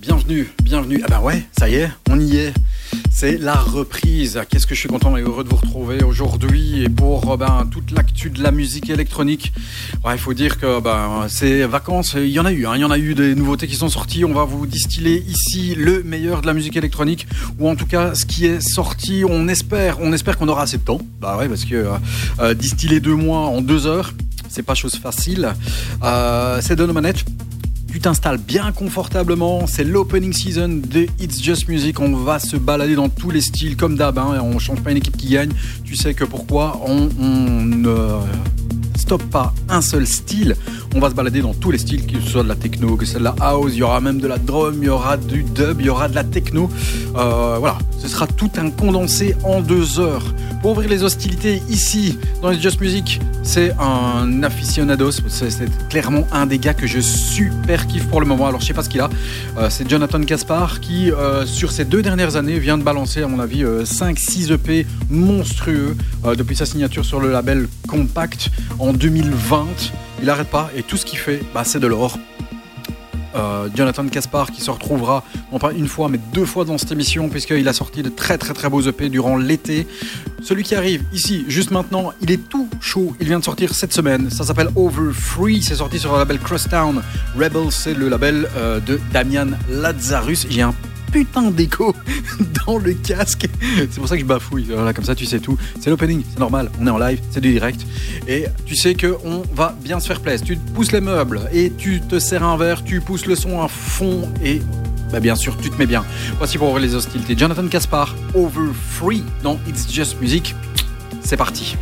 Bienvenue, bienvenue. Ah bah ouais, ça y est, on y est. C'est la reprise. Qu'est-ce que je suis content et heureux de vous retrouver aujourd'hui pour euh, ben, toute l'actu de la musique électronique. Il faut dire que ben, ces vacances, il y en a eu. hein. Il y en a eu des nouveautés qui sont sorties. On va vous distiller ici le meilleur de la musique électronique ou en tout cas ce qui est sorti. On espère, on espère qu'on aura assez de temps. Bah ouais, parce que euh, euh, distiller deux mois en deux heures, c'est pas chose facile. C'est de nos manettes. Tu t'installes bien confortablement. C'est l'opening season de It's Just Music. On va se balader dans tous les styles comme d'hab. Hein. On change pas une équipe qui gagne. Tu sais que pourquoi? On, on ne stoppe pas un seul style. On va se balader dans tous les styles, que ce soit de la techno, que ce de la house. Il y aura même de la drum, il y aura du dub, il y aura de la techno. Euh, voilà, ce sera tout un condensé en deux heures. Pour ouvrir les hostilités ici dans It's Just Music, c'est un aficionados. C'est clairement un des gars que je super kiffe pour le moment. Alors je sais pas ce qu'il a. Euh, c'est Jonathan Caspar qui, euh, sur ces deux dernières années, vient de balancer, à mon avis, 5-6 EP monstrueux depuis sa signature sur le label Compact 2020. Il arrête pas et tout ce qu'il fait, bah, c'est de l'or. Euh, Jonathan Caspar qui se retrouvera non pas une fois mais deux fois dans cette émission puisqu'il a sorti de très très très beaux EP durant l'été. Celui qui arrive ici juste maintenant, il est tout chaud, il vient de sortir cette semaine, ça s'appelle Over Free, c'est sorti sur le label Crosstown Rebel, c'est le label euh, de Damian Lazarus. J'ai un putain d'écho dans le casque. C'est pour ça que je bafouille. Voilà, comme ça, tu sais tout. C'est l'opening, c'est normal. On est en live, c'est du direct. Et tu sais que on va bien se faire plaisir. Tu pousses les meubles et tu te sers un verre, tu pousses le son à fond et bah bien sûr, tu te mets bien. Voici pour ouvrir les hostilités. Jonathan Caspar, Over Free dans It's Just Music. C'est parti.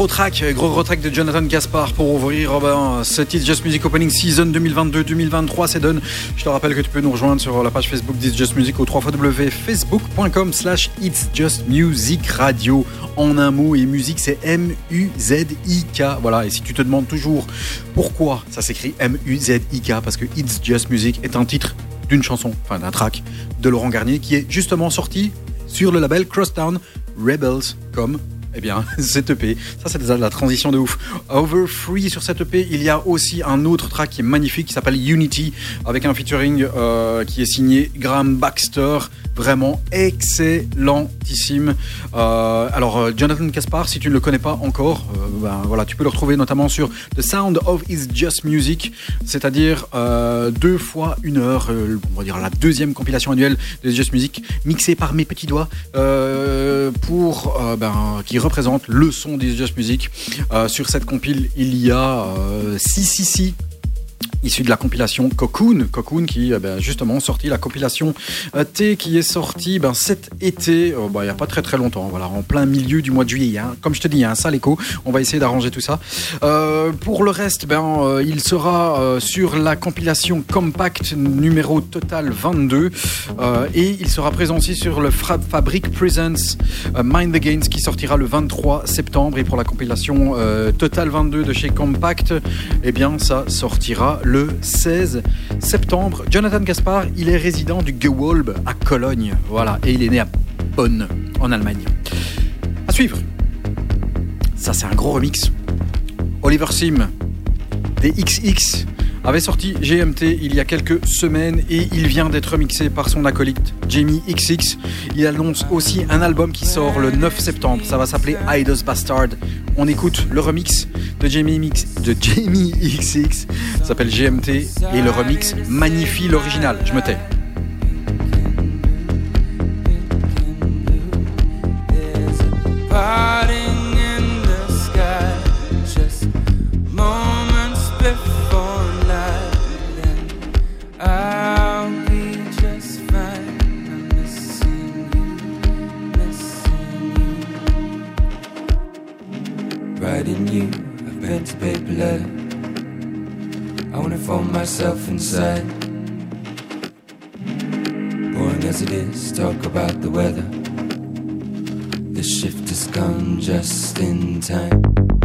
Gros track, de Jonathan Gaspar pour ouvrir oh ben, ce titre Just Music Opening Season 2022-2023. C'est donne. Je te rappelle que tu peux nous rejoindre sur la page Facebook d'It's Just Music au www.facebook.com slash It's Just Music Radio. En un mot, et musique c'est M-U-Z-I-K. Voilà, et si tu te demandes toujours pourquoi ça s'écrit M-U-Z-I-K, parce que It's Just Music est un titre d'une chanson, enfin d'un track de Laurent Garnier qui est justement sorti sur le label Crosstown Rebels comme eh bien, cette EP, ça c'est déjà la transition de ouf. Over Free sur cette EP, il y a aussi un autre track qui est magnifique qui s'appelle Unity avec un featuring euh, qui est signé Graham Baxter vraiment excellentissime. Euh, alors, euh, Jonathan Caspar, si tu ne le connais pas encore, euh, ben, voilà, tu peux le retrouver notamment sur The Sound of Is Just Music, c'est-à-dire deux fois une heure, on va dire la deuxième compilation annuelle de Just Music, mixée par mes petits doigts, pour, ben, qui représente le son d'Is Just Music. sur cette compile, il y a 6 si, si, issu de la compilation Cocoon, Cocoon qui a euh, ben, justement sorti la compilation euh, T qui est sortie ben, cet été, euh, bah, il n'y a pas très très longtemps, voilà, en plein milieu du mois de juillet. Hein. Comme je te dis, il y a un sale écho, on va essayer d'arranger tout ça. pour le reste, ben, il sera sur la compilation Compact numéro total 22 et il sera présent aussi sur le Fabric Presents Mind the Gains qui sortira le 23 septembre et pour la compilation Total 22 de chez Compact, eh bien ça sortira le 16 septembre. Jonathan Gaspar, il est résident du Gewolb à Cologne. Voilà, et il est né à Bonn, en Allemagne. À suivre. Ça, c'est un gros remix. Oliver Sim, des XX avait sorti GMT il y a quelques semaines et il vient d'être mixé par son acolyte Jamie XX. Il annonce aussi un album qui sort le 9 septembre. Ça va s'appeler Idos Bastard. On écoute le remix de Jamie, Mix, de Jamie XX. Ça s'appelle GMT et le remix magnifie l'original. Je me tais. Myself inside. Boring as it is, talk about the weather. The shift has come just in time.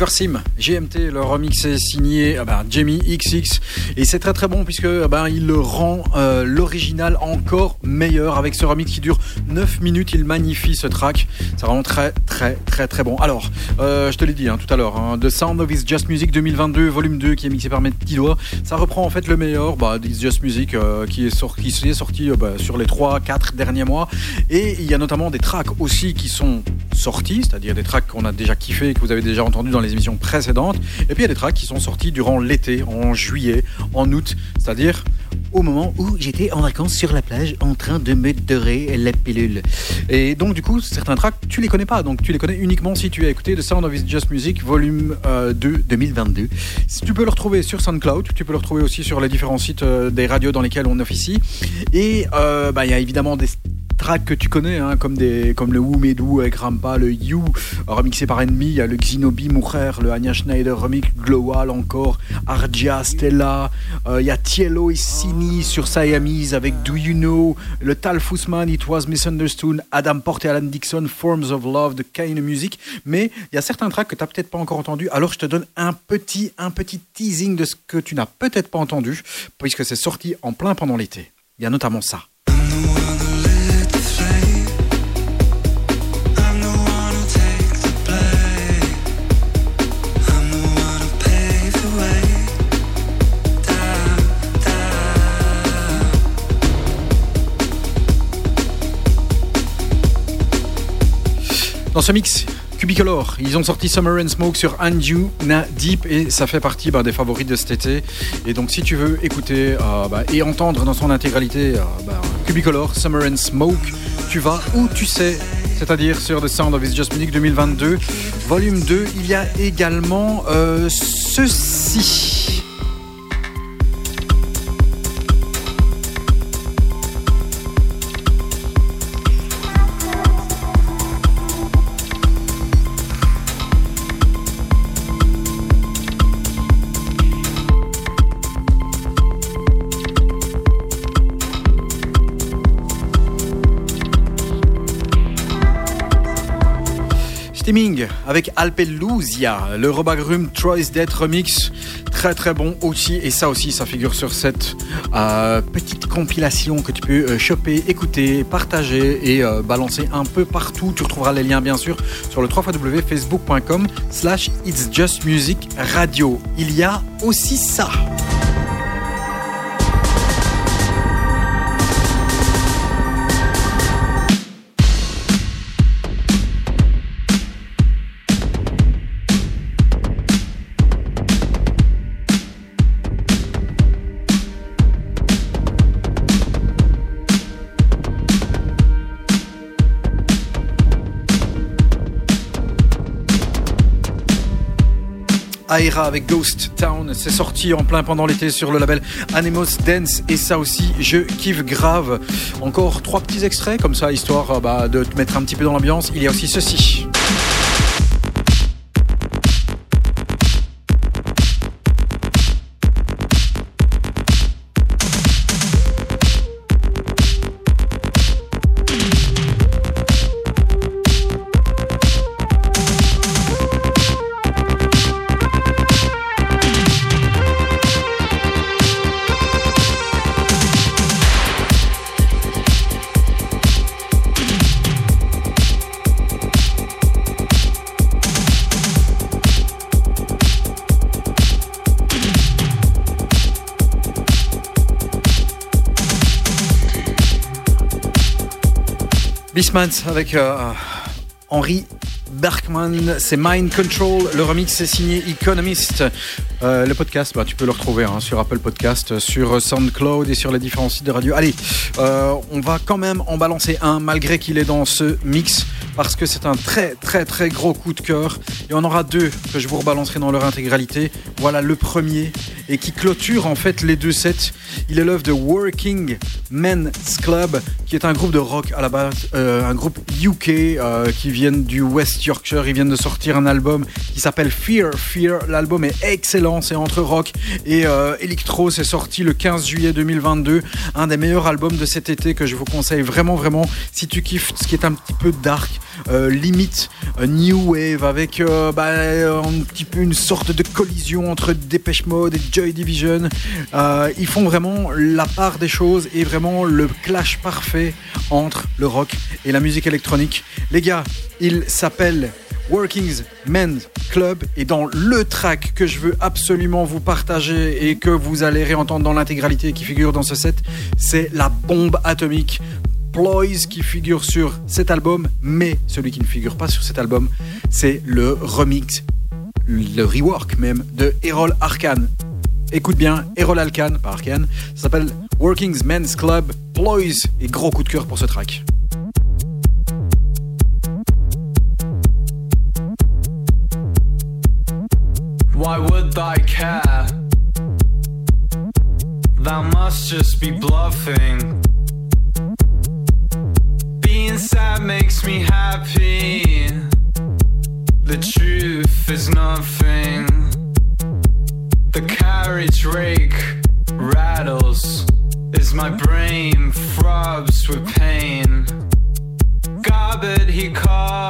Oliver Sim, GMT, le remix est signé ah ben, Jamie XX et c'est très très bon puisque ah ben, il rend euh, l'original encore meilleur avec ce remix qui dure 9 minutes. Il magnifie ce track, c'est vraiment très très très très bon. Alors, euh, je te l'ai dit hein, tout à l'heure, hein, The Sound of It's Just Music 2022, volume 2 qui est mixé par mes petits. Ça reprend en fait le meilleur bah, d'It's Just Music euh, qui est, sorti, qui est sorti bah, sur les 3-4 derniers mois et il y a notamment des tracks aussi qui sont sortis, c'est-à-dire des tracks qu'on a déjà kiffé et que vous avez déjà entendu dans les émissions précédentes. Et puis il y a des tracks qui sont sortis durant l'été, en juillet, en août, c'est-à-dire au moment où j'étais en vacances sur la plage en train de me dorer la pilule. Et donc du coup, certains tracks, tu les connais pas, donc tu les connais uniquement si tu as écouté The Sound of It's Just Music volume 2 euh, 2022. Si tu peux le retrouver sur SoundCloud, tu peux le retrouver aussi sur les différents sites euh, des radios dans lesquels on officie. Et euh, bah, il y a évidemment des tracks que tu connais, hein, comme, des, comme le Wu Medu avec Rampa, le You, remixé par Enemy, il y a le Xinobi Moucher, le Anya Schneider remix, Global encore, Argia, Stella, euh, il y a Tielo et Sini sur Siamese avec Do You Know, le Tal Fussman, It Was Misunderstood, Adam Porte et Alan Dixon, Forms of Love, The Kind Music, mais il y a certains tracks que tu n'as peut-être pas encore entendu, alors je te donne un petit, un petit teasing de ce que tu n'as peut-être pas entendu, puisque c'est sorti en plein pendant l'été. Il y a notamment ça. Dans ce mix, Cubicolor, ils ont sorti Summer and Smoke sur Na Deep et ça fait partie bah, des favoris de cet été. Et donc si tu veux écouter euh, bah, et entendre dans son intégralité euh, bah, Cubicolor, Summer and Smoke, tu vas où tu sais, c'est-à-dire sur The Sound of It's Just Music 2022, volume 2. Il y a également euh, ceci. Avec Alpelusia, le Robagrum Troy's Dead Remix. Très très bon aussi. Et ça aussi, ça figure sur cette euh, petite compilation que tu peux euh, choper, écouter, partager et euh, balancer un peu partout. Tu retrouveras les liens bien sûr sur le www.facebook.com slash It's Just Music Radio. Il y a aussi ça. Aira avec Ghost Town. C'est sorti en plein pendant l'été sur le label Animos Dance. Et ça aussi, je kiffe grave. Encore trois petits extraits comme ça, histoire euh, bah, de te mettre un petit peu dans l'ambiance. Il y a aussi ceci. Avec euh, Henri Berkman, c'est Mind Control. Le remix est signé Economist. Euh, le podcast, bah, tu peux le retrouver hein, sur Apple Podcast, sur SoundCloud et sur les différents sites de radio. Allez, euh, on va quand même en balancer un malgré qu'il est dans ce mix parce que c'est un très très très gros coup de cœur. Et on aura deux que je vous rebalancerai dans leur intégralité. Voilà le premier et qui clôture en fait les deux sets. Il est l'œuvre de Working Men's Club, qui est un groupe de rock à la base, euh, un groupe UK euh, qui viennent du West Yorkshire. Ils viennent de sortir un album qui s'appelle Fear Fear. L'album est excellent, c'est entre rock et euh, electro. C'est sorti le 15 juillet 2022. Un des meilleurs albums de cet été que je vous conseille vraiment vraiment si tu kiffes ce qui est un petit peu dark. Limite new wave avec bah, un petit peu une sorte de collision entre Dépêche Mode et Joy Division. ils font vraiment la part des choses et vraiment le clash parfait entre le rock et la musique électronique. Les gars, il s'appelle Workings Men's Club et dans le track que je veux absolument vous partager et que vous allez réentendre dans l'intégralité qui figure dans ce set, c'est la bombe atomique Ploys qui figure sur cet album, mais celui qui ne figure pas sur cet album, c'est le remix, le rework même de Errol Arkan. Écoute bien, Errol Alkan, pas Arkan, ça s'appelle Working's Men's Club, Ploys et gros coup de cœur pour ce track. Why would I care? Thou must just be bluffing. Sad makes me happy. The truth is nothing. The carriage rake rattles as my brain throbs with pain. Garbage he calls.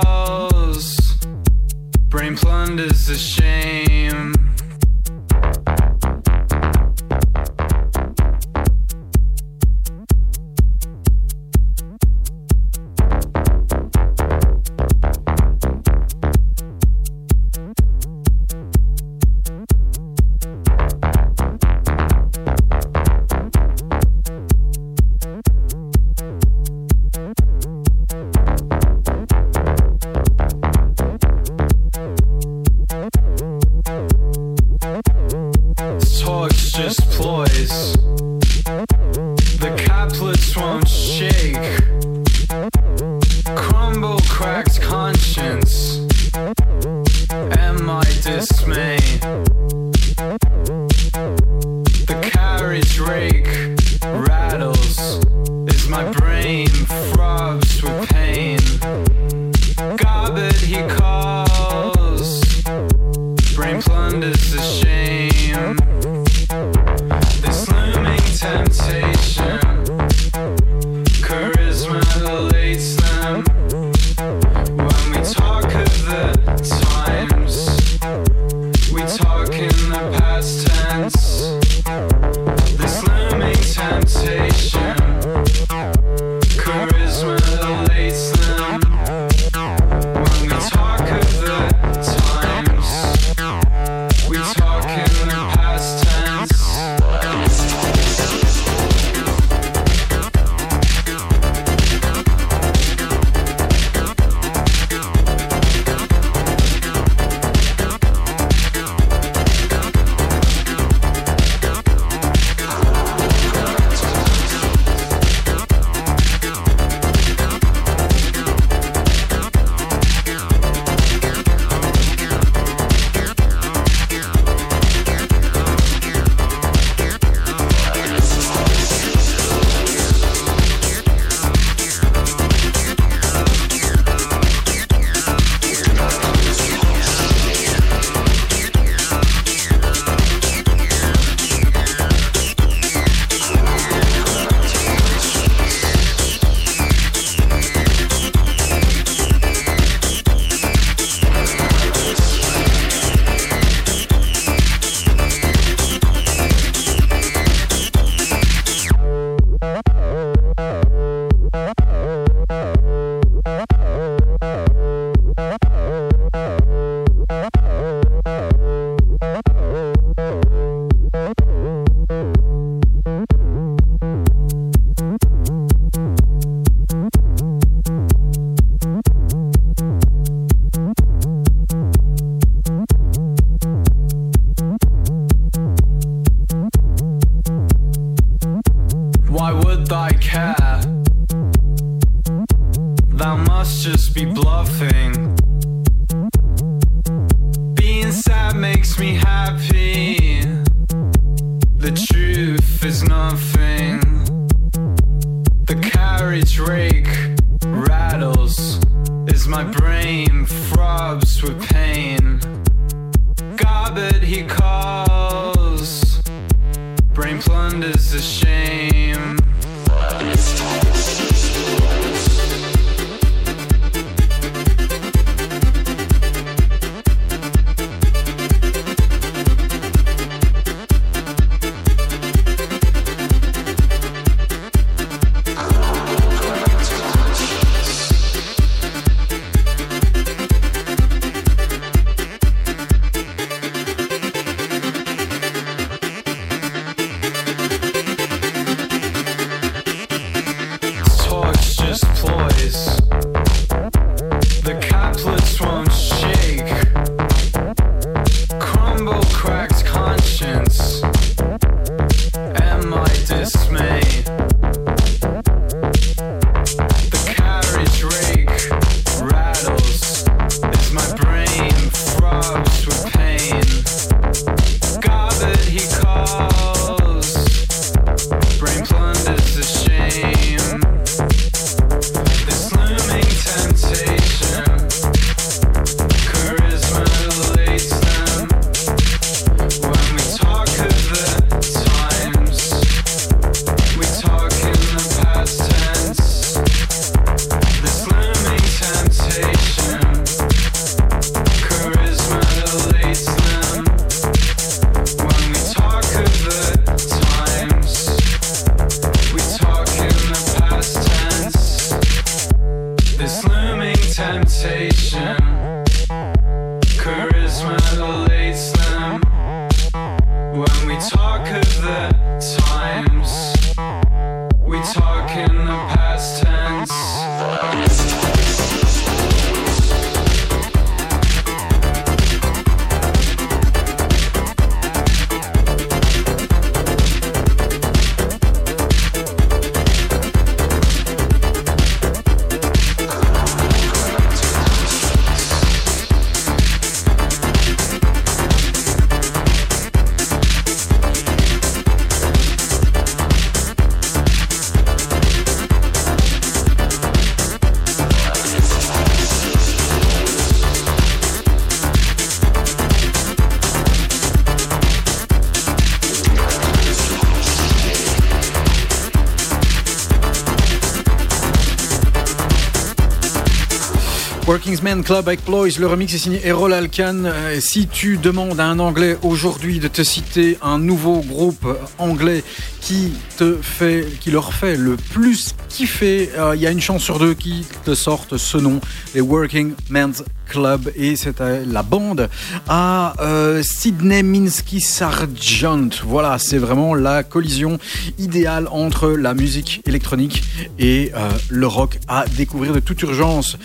Club avec Ploys, le remix est signé Errol Alkan. Euh, si tu demandes à un anglais aujourd'hui de te citer un nouveau groupe anglais qui te fait, qui leur fait le plus kiffer, euh, il y a une chance sur deux qui te sortent ce nom, les Working Men's Club, et c'est la bande à euh, Sydney Minsky Sargent. Voilà, c'est vraiment la collision idéale entre la musique électronique et le rock à découvrir de toute urgence.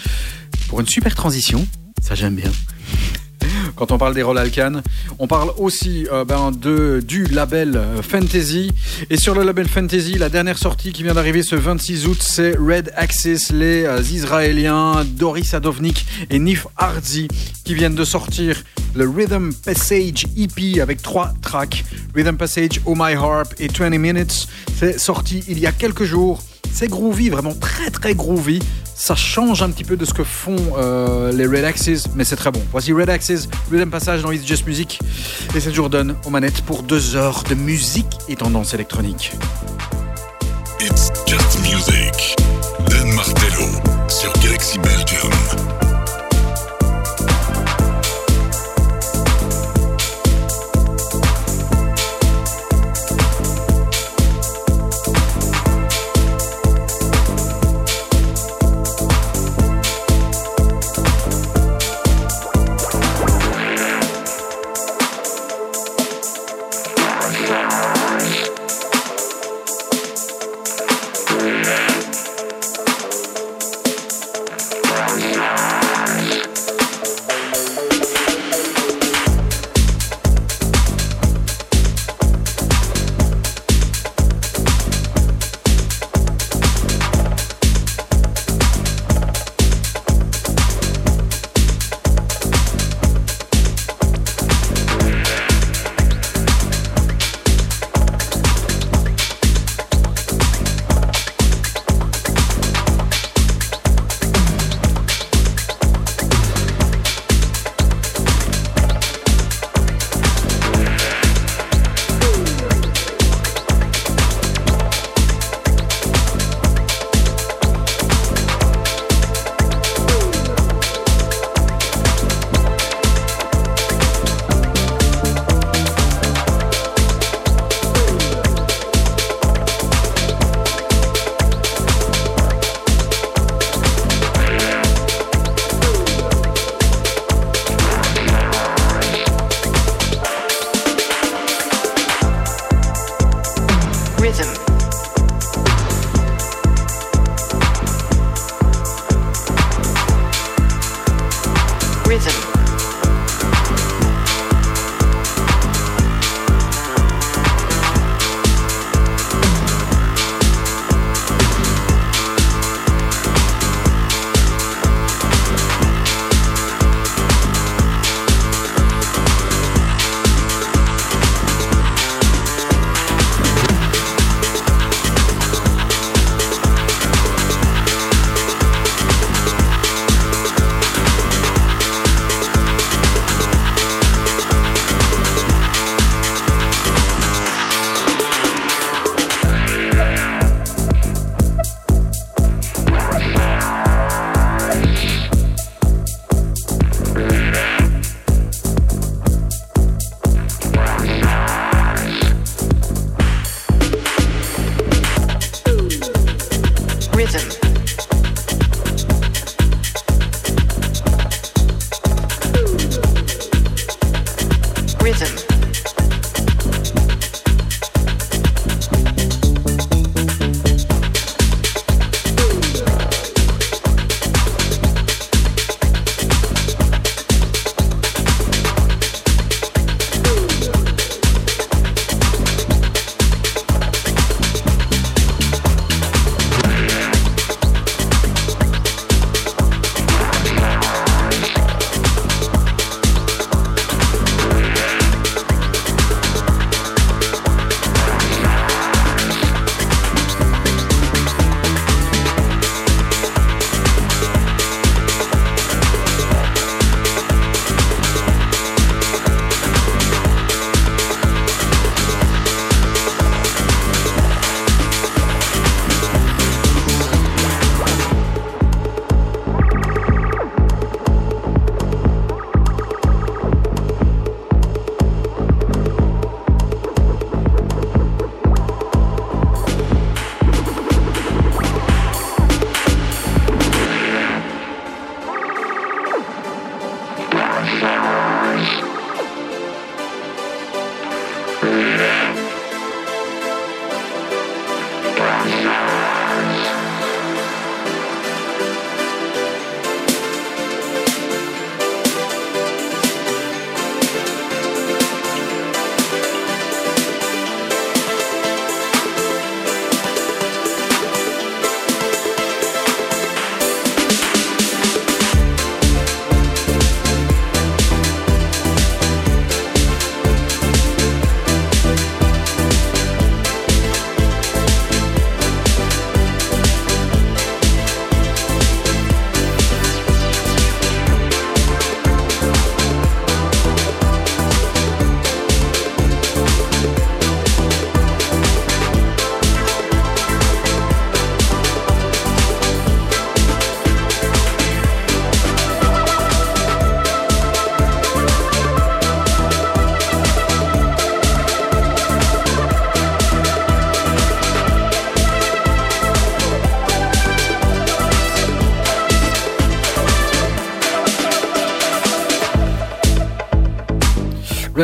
Pour une super transition, ça j'aime bien. Quand on parle des Roll Alcan, on parle aussi euh, ben, de, du label euh, Fantasy. Et sur le label Fantasy, la dernière sortie qui vient d'arriver ce 26 août, c'est Red Axis, les euh, Israéliens Doris Adovnik et Nif Hardy qui viennent de sortir le Rhythm Passage EP avec trois tracks. Rhythm Passage, Oh My Harp et 20 Minutes. C'est sorti il y a quelques jours. C'est groovy, vraiment très très groovy. Ça change un petit peu de ce que font euh, les Red Axes, mais c'est très bon. Voici Red Axes, Rhythm Passage dans It's Just Music. Et c'est Jordan aux manettes pour deux heures de musique et tendance électronique. It's just music. Dan Martello sur Galaxy Belgium.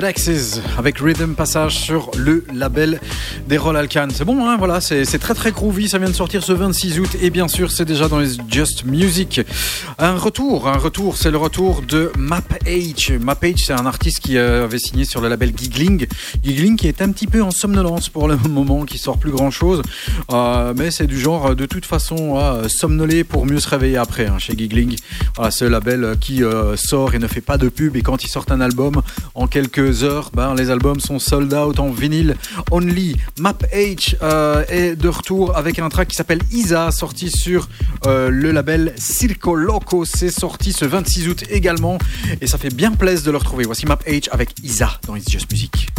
Axes avec Rhythm Passage sur le label des Roll Alcan. C'est bon, hein, voilà, c'est très très groovy. Ça vient de sortir ce 26 août et bien sûr, c'est déjà dans les Just Music. Un retour, un retour, c'est le retour de Map H. Map H, c'est un artiste qui euh, avait signé sur le label Giggling. Giggling qui est un petit peu en somnolence pour le moment, qui sort plus grand chose. Euh, mais c'est du genre euh, de toute façon à somnoler pour mieux se réveiller après hein, chez Giggling. Voilà, le label euh, qui euh, sort et ne fait pas de pub. Et quand ils sortent un album, en quelques heures, ben, les albums sont sold out en vinyle only. Map H euh, est de retour avec un track qui s'appelle Isa, sorti sur euh, le label Circo Loco. C'est sorti ce 26 août également. Et ça fait bien plaisir de le retrouver. Voici Map H avec Isa dans It's Just Music.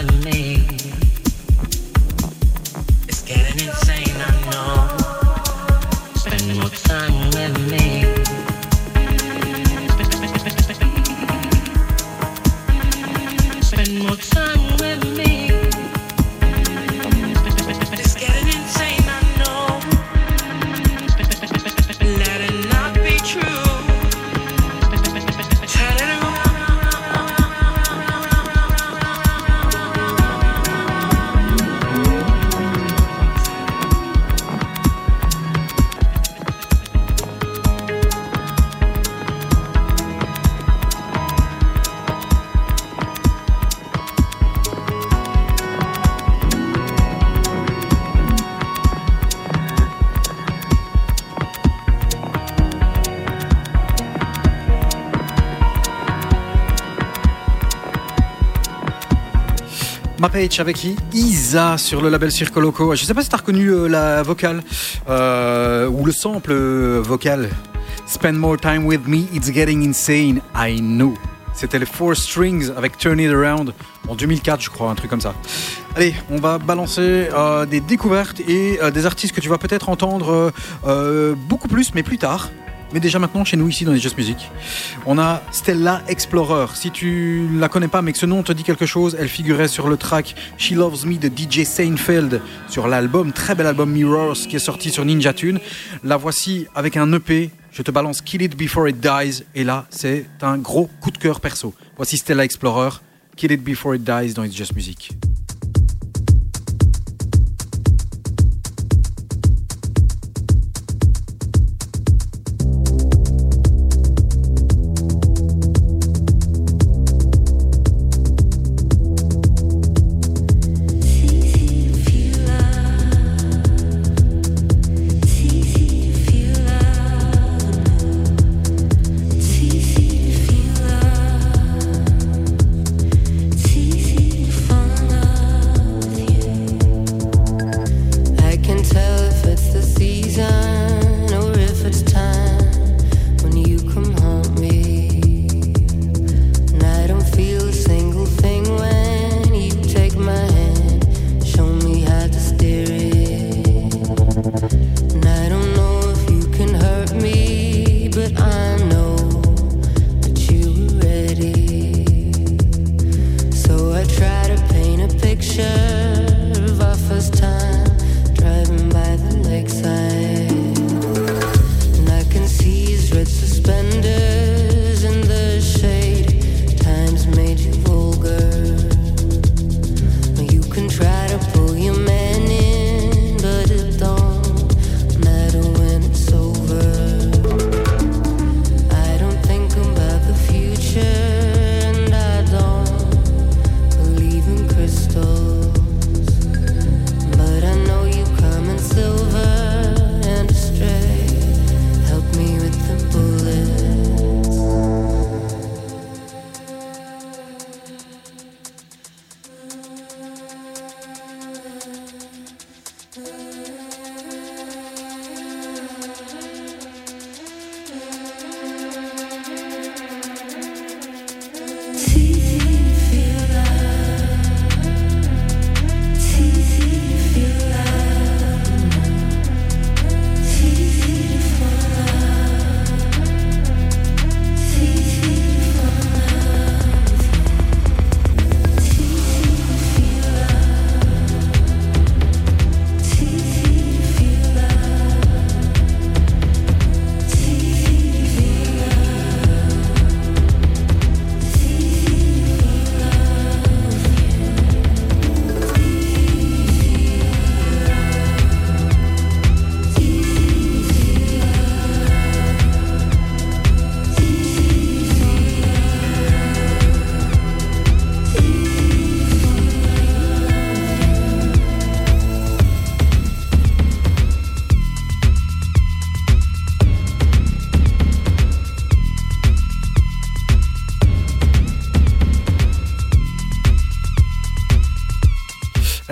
and Mapage avec Isa sur le label Circo Loco. Je sais pas si t'as reconnu euh, la vocale euh, ou le sample euh, vocal. Spend more time with me, it's getting insane, I know. C'était les Four Strings avec Turn It Around en 2004, je crois, un truc comme ça. Allez, on va balancer des découvertes et des artistes que tu vas peut-être entendre beaucoup plus, mais plus tard. Mais déjà maintenant chez nous ici dans les Just Music. On a Stella Explorer. Si tu la connais pas mais que ce nom te dit quelque chose, elle figurait sur le track She Loves Me de DJ Seinfeld sur l'album, très bel album Mirrors qui est sorti sur Ninja Tune. La voici avec un EP. Je te balance Kill It Before It Dies et là c'est un gros coup de cœur perso. Voici Stella Explorer, Kill It Before It Dies dans It's Just Music.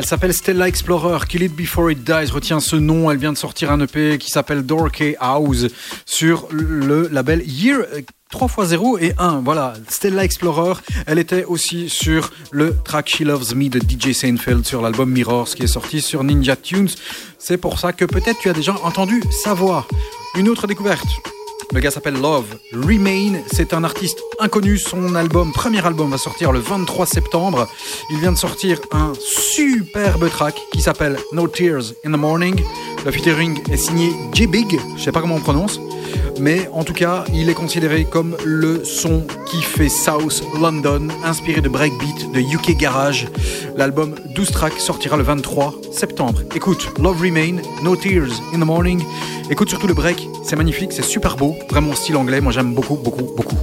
S'appelle Stella Explorer, Kill It Before It Dies. Retiens ce nom, elle vient de sortir un EP qui s'appelle Dorkey House sur le label Year 3x0 et 1. Voilà, Stella Explorer. Elle était aussi sur le track She Loves Me de DJ Seinfeld sur l'album Mirrors qui est sorti sur Ninja Tunes. C'est pour ça que peut-être tu as déjà entendu sa voix. Une autre découverte. Le gars s'appelle Love Remain. C'est un artiste inconnu. Son album, premier album, va sortir le 23 septembre. Il vient de sortir un superbe track qui s'appelle No Tears in the Morning. Le featuring est signé J-Big. Je sais pas comment on prononce. Mais en tout cas, il est considéré comme le son qui fait South London, inspiré de breakbeat, de UK Garage. L'album 12 tracks sortira le 23 septembre. Écoute, Love Remain, No Tears in the Morning. Écoute surtout le break, c'est magnifique, c'est super beau, vraiment style anglais, moi j'aime beaucoup, beaucoup, beaucoup.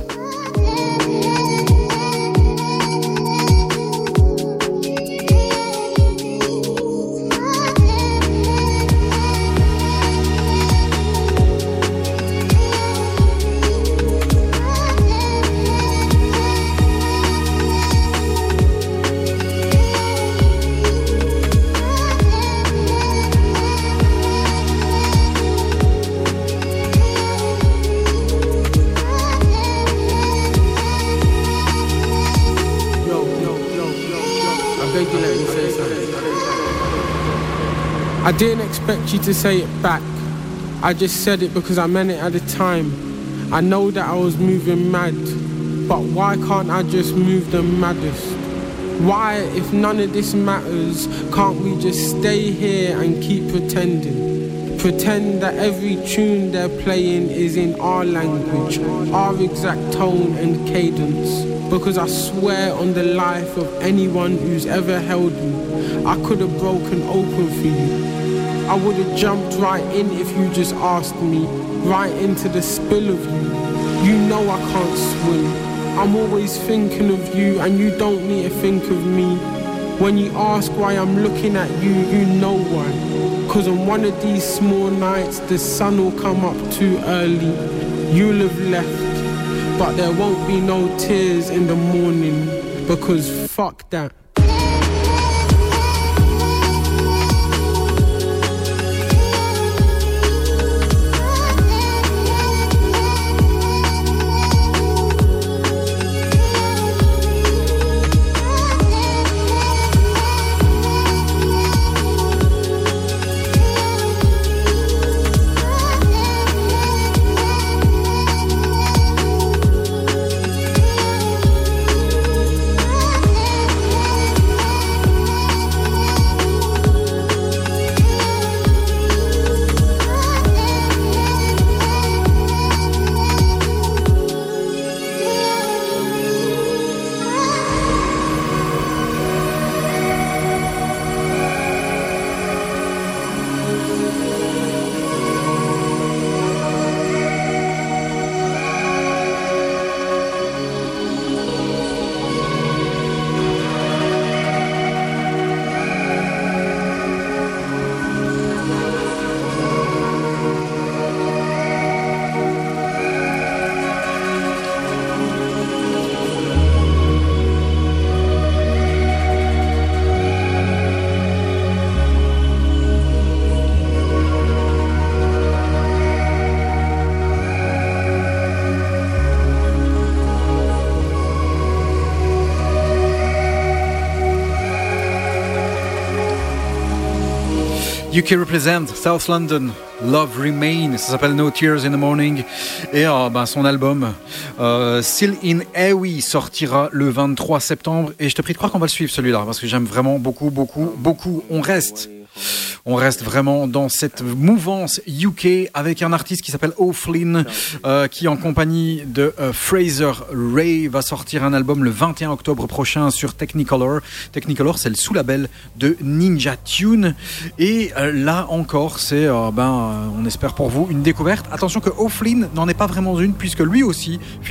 Expect you to say it back. I just said it because I meant it at the time. I know that I was moving mad, but why can't I just move the maddest? Why, if none of this matters, can't we just stay here and keep pretending? Pretend that every tune they're playing is in our language, our exact tone and cadence. Because I swear on the life of anyone who's ever held me, I could have broken open for you. I would have jumped right in if you just asked me, right into the spill of you. You know I can't swim. I'm always thinking of you, and you don't need to think of me. When you ask why I'm looking at you, you know why. Cause on one of these small nights, the sun will come up too early. You'll have left, but there won't be no tears in the morning. Because fuck that. UK Represent, South London, Love Remain, ça s'appelle No Tears in the Morning. Et euh, son album euh, Still in Awe sortira le 23 septembre. Et je te prie de croire qu'on va le suivre celui-là, parce que j'aime vraiment beaucoup, beaucoup, beaucoup. On reste on reste vraiment dans cette mouvance UK avec un artiste qui s'appelle O'Flynn, euh, qui en compagnie de euh, Fraser Ray va sortir un album le 21 octobre prochain sur Technicolor. Technicolor, c'est le sous-label de Ninja Tune. Et euh, là encore, c'est, ben, on espère pour vous, une découverte. Attention que O'Flynn n'en est pas vraiment une, puisque lui aussi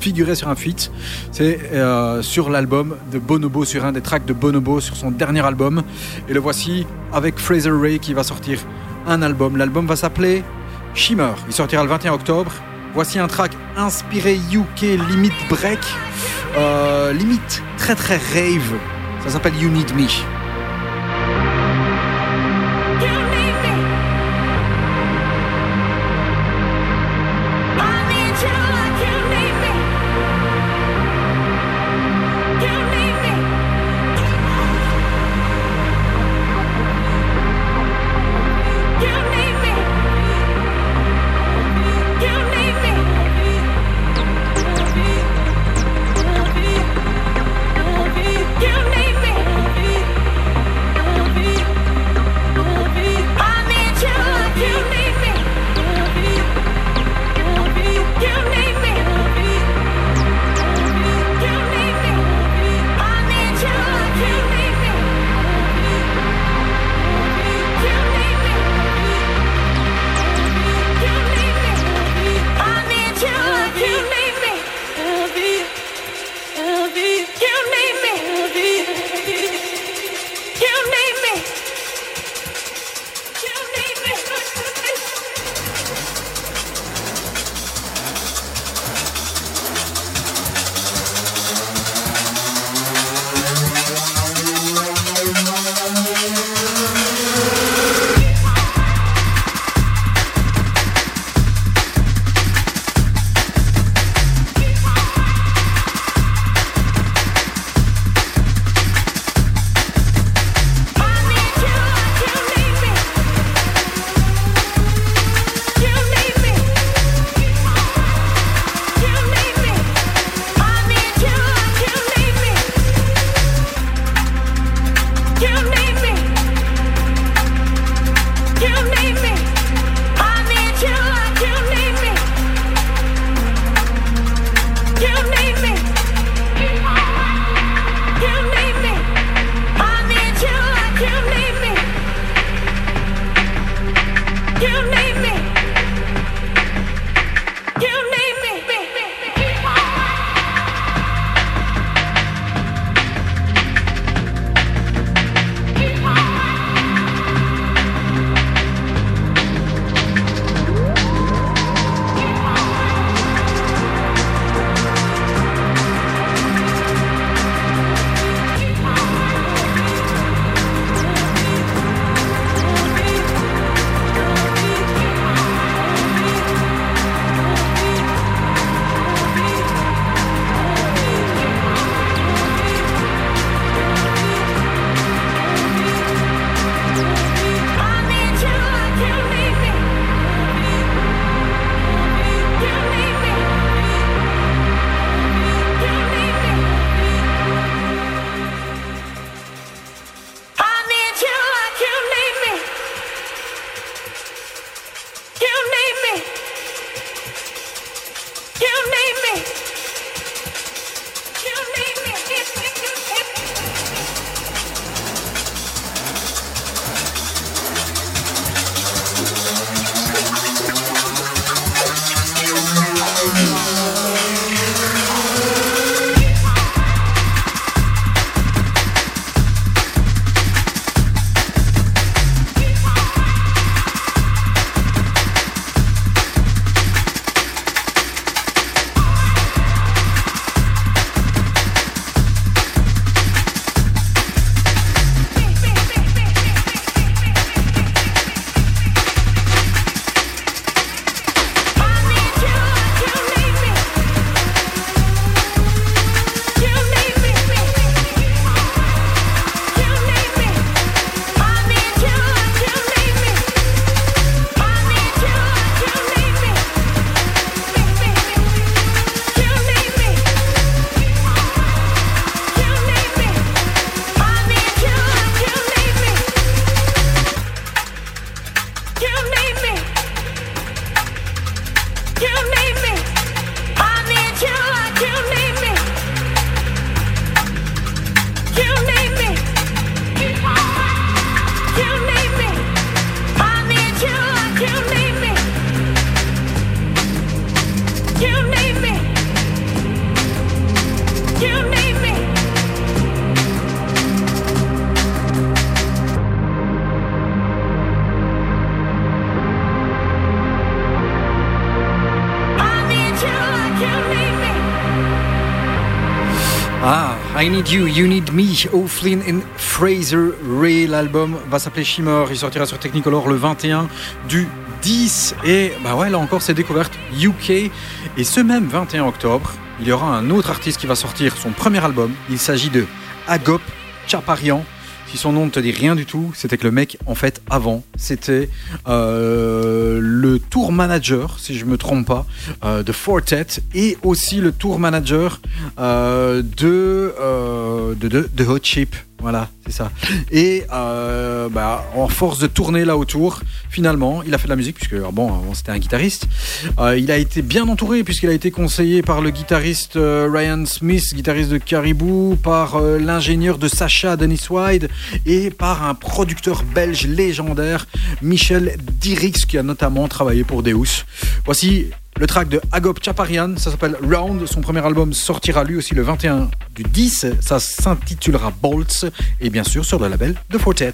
figurait sur un feat. C'est sur l'album de Bonobo, sur un des tracks de Bonobo, sur son dernier album. Et le voici avec Fraser Qui va sortir un album. L'album va s'appeler Shimmer. Il sortira le 21 octobre. Voici un track inspiré UK, limite break, euh, limite très très rave. Ça s'appelle. You need me. I Need You, You Need Me, O'Flynn and Fraser Ray. L'album va s'appeler Shimmer. Il sortira sur Technicolor le 21 du 10. Et bah ouais, là encore, c'est découverte UK. Et ce même 21 octobre, il y aura un autre artiste qui va sortir son premier album. Il s'agit de Agop Chaparian. Si son nom ne te dit rien du tout, c'était que le mec, en fait, avant, c'était euh, le tour manager, si je me trompe pas, euh, de Fortet et aussi le tour manager euh, de, de Hot Chip. Voilà, c'est ça. Et euh, bah, en force de tourner là autour, finalement, il a fait de la musique, puisque bon, c'était un guitariste. Euh, il a été bien entouré, puisqu'il a été conseillé par le guitariste euh, Ryan Smith, guitariste de Caribou, par l'ingénieur de Sacha, Dennis Wide, et par un producteur belge légendaire, Michel Dirix, qui a notamment travaillé pour Deus. Voici le track de Agop Chaparian, ça s'appelle Round. Son premier album sortira lui aussi le 21 du 10. Ça s'intitulera Bolts et bien sûr sur le label de Fortet.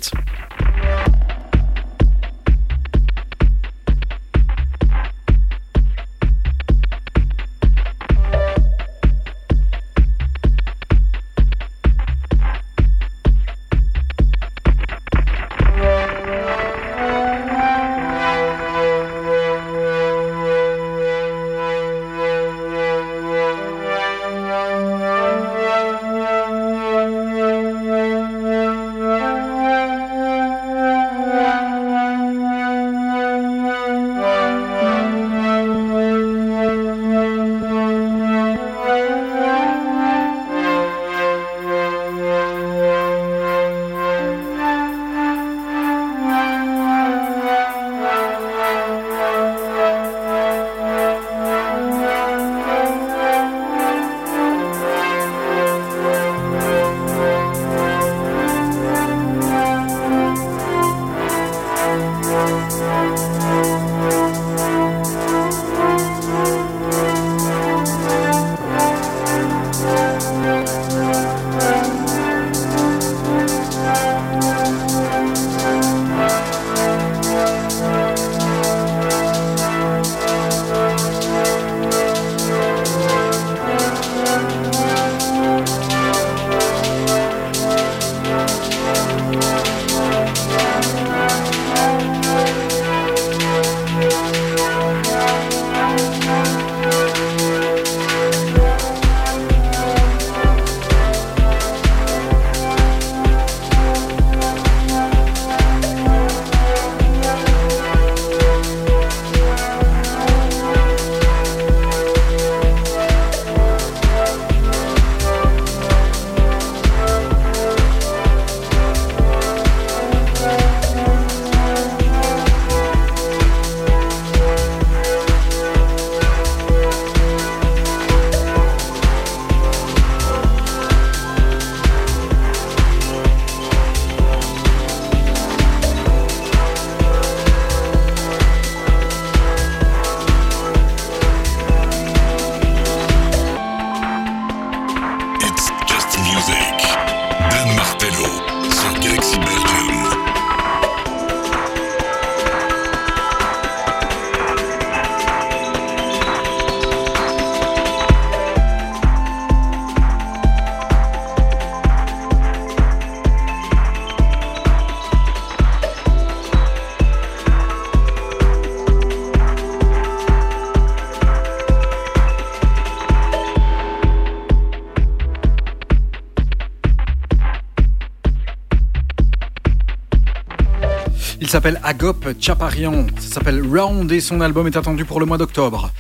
Il s'appelle Agop Chaparian. Ça s'appelle Round et son album est attendu pour le mois d'octobre.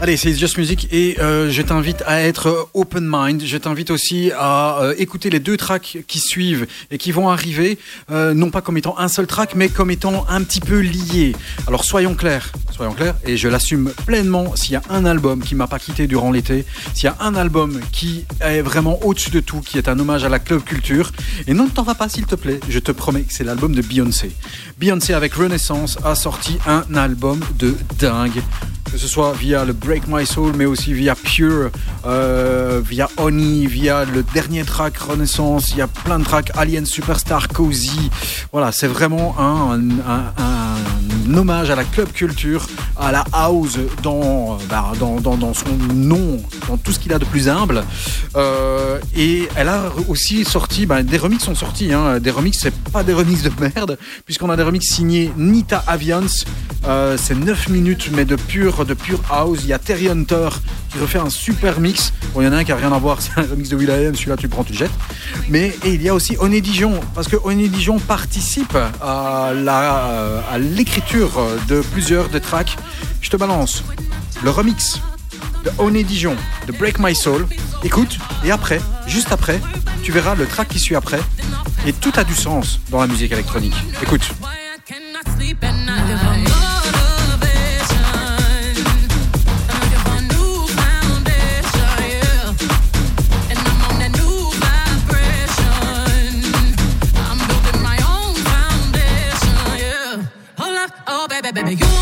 Allez, c'est Just Music et euh, je t'invite à être open mind. Je t'invite aussi à euh, écouter les deux tracks qui suivent et qui vont arriver, euh, non pas comme étant un seul track, mais comme étant un petit peu liés. Alors soyons clairs, soyons clairs, et je l'assume pleinement. S'il y a un album qui m'a pas quitté durant l'été, s'il y a un album qui est vraiment au-dessus de tout, qui est un hommage à la club culture, et non, ne t'en va pas s'il te plaît, je te promets que c'est l'album de Beyoncé. Beyoncé avec Renaissance a sorti un album de dingue. Que ce soit via le Break My Soul, mais aussi via Pure, euh, via Oni, via le dernier track Renaissance, il y a plein de tracks Alien Superstar, Cozy. Voilà, c'est vraiment un, hommage à la club culture, à la house dans, bah, dans son nom, dans tout ce qu'il a de plus humble. Euh, et elle a aussi sorti, bah, des remixes sont sortis. Hein. Des remixes, c'est pas des remixes de merde, puisqu'on a des remixes signés Nita Avians. Euh, c'est 9 minutes, mais de pure, de pure house. Il y a Terry Hunter qui refait un super mix. Bon, il y en a un qui a rien à voir, c'est un remix de Will.i.am, celui-là tu prends, tu le jettes. Mais et il y a aussi Oné Dijon, parce que Oné Dijon participe à la- à l'écriture de plusieurs des tracks. Je te balance le remix de Oné Dijon, de Break My Soul. Écoute, et après, juste après, tu verras le track qui suit après. Et tout a du sens dans la musique électronique. Écoute. Baby, you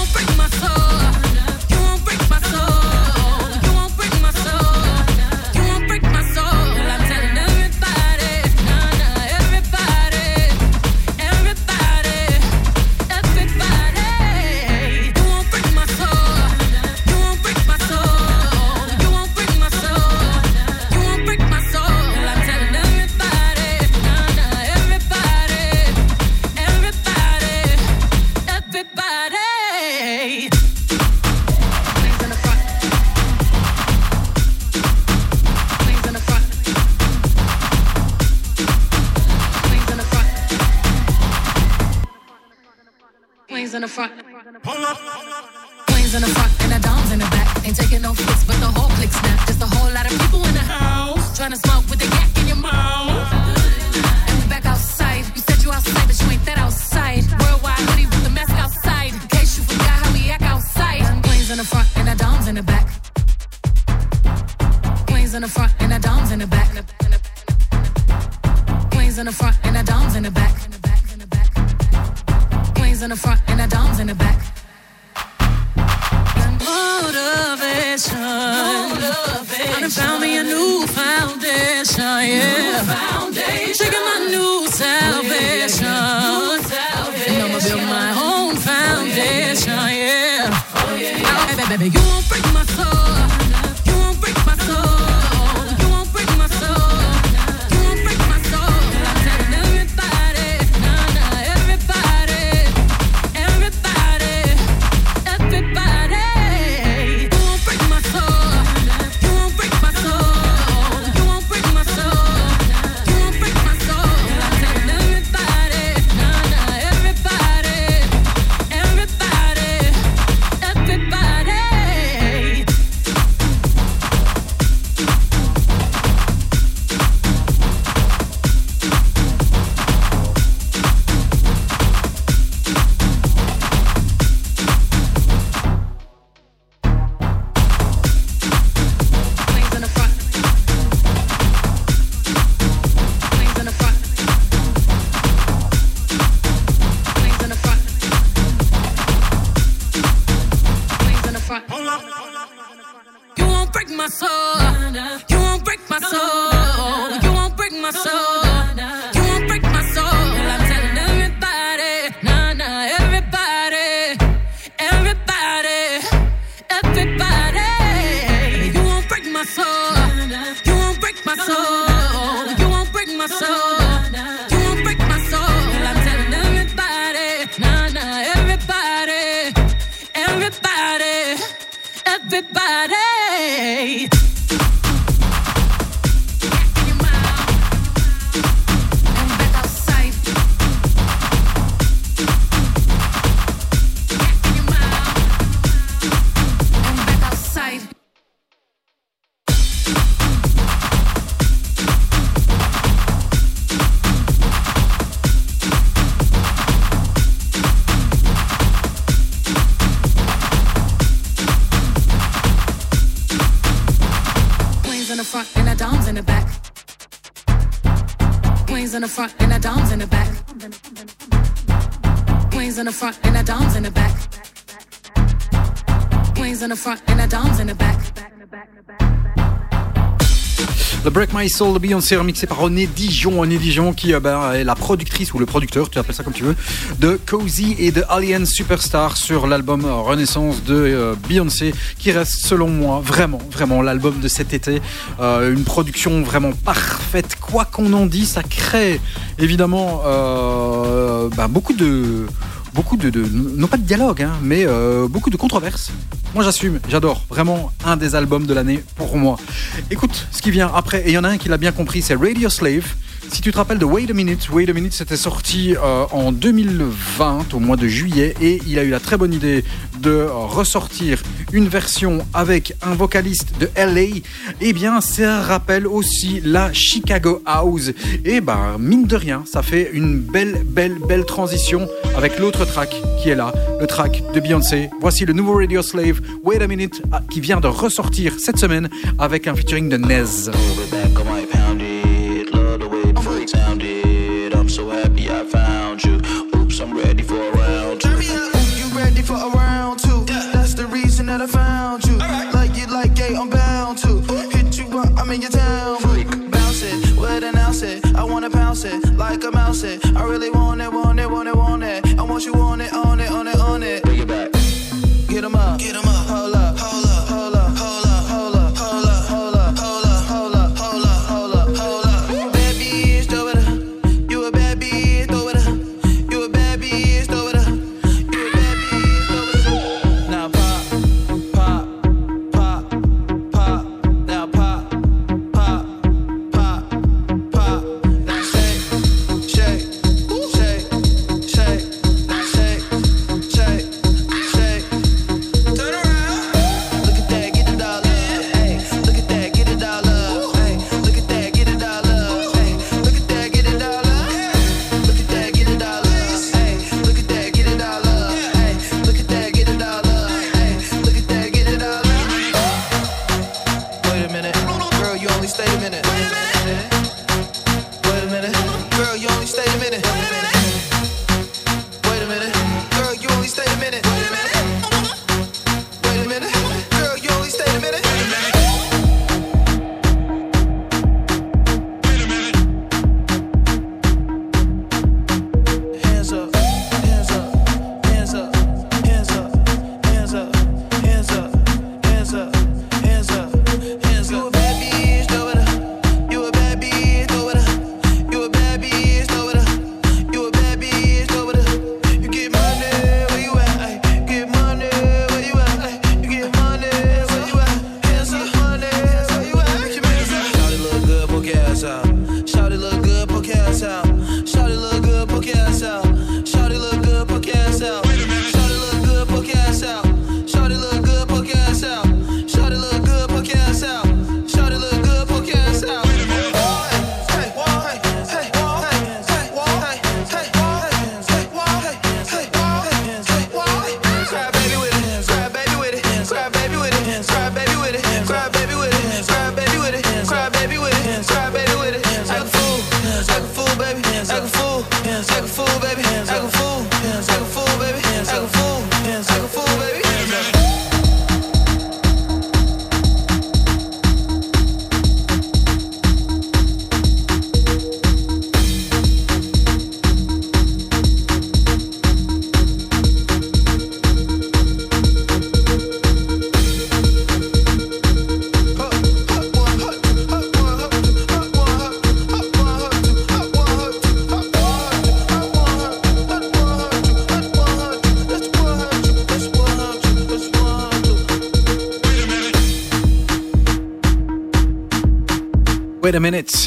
front. Queens in the front and the doms in the back. Ain't taking no flicks, but the whole click snap. Just a whole lot of people in the house. Trying to smoke with the yak in your mouth. And we back outside. You said you outside, but you ain't that outside. Worldwide hoodie with the mask outside. In case you forgot how we act outside. Queens in the front and the doms in the back. Queens in the front and the doms in the back. Queens in the front and the doms in the back queens in the front and the doms in the back. Motivation. Motivation. I found me a new foundation. Yeah. New foundation. Taking my new salvation. New salvation. And I'ma build my own foundation. Yeah. Oh, yeah, yeah. Oh, baby, baby, you won't break my Break My Soul de Beyoncé remixé par René Dijon. René Dijon qui ben, est la productrice ou le producteur, tu appelles ça comme tu veux, de Cozy et de Alien Superstar sur l'album Renaissance de euh, Beyoncé qui reste selon moi vraiment, vraiment l'album de cet été. Euh, une production vraiment parfaite. Quoi qu'on en dise, ça crée évidemment ben, beaucoup de beaucoup de, non pas de dialogue, hein, mais beaucoup de controverses. Moi j'assume, j'adore, vraiment un des albums de l'année pour moi. Écoute, ce qui vient après, et il y en a un qui l'a bien compris, c'est Radio Slave. Si tu te rappelles de Wait a Minute, Wait a Minute c'était sorti euh, en 2020, au mois de juillet, et il a eu la très bonne idée de ressortir une version avec un vocaliste de LA. Eh bien, ça rappelle aussi la Chicago House. Et ben, mine de rien, ça fait une belle, belle, belle transition avec l'autre track qui est là, le track de Beyoncé. Voici le nouveau Radio Slave, Wait a Minute, ah, qui vient de ressortir cette semaine avec un featuring de Nez. Wanna it, like a mouse it. I really want it, want it, want it, want it. I want you on it,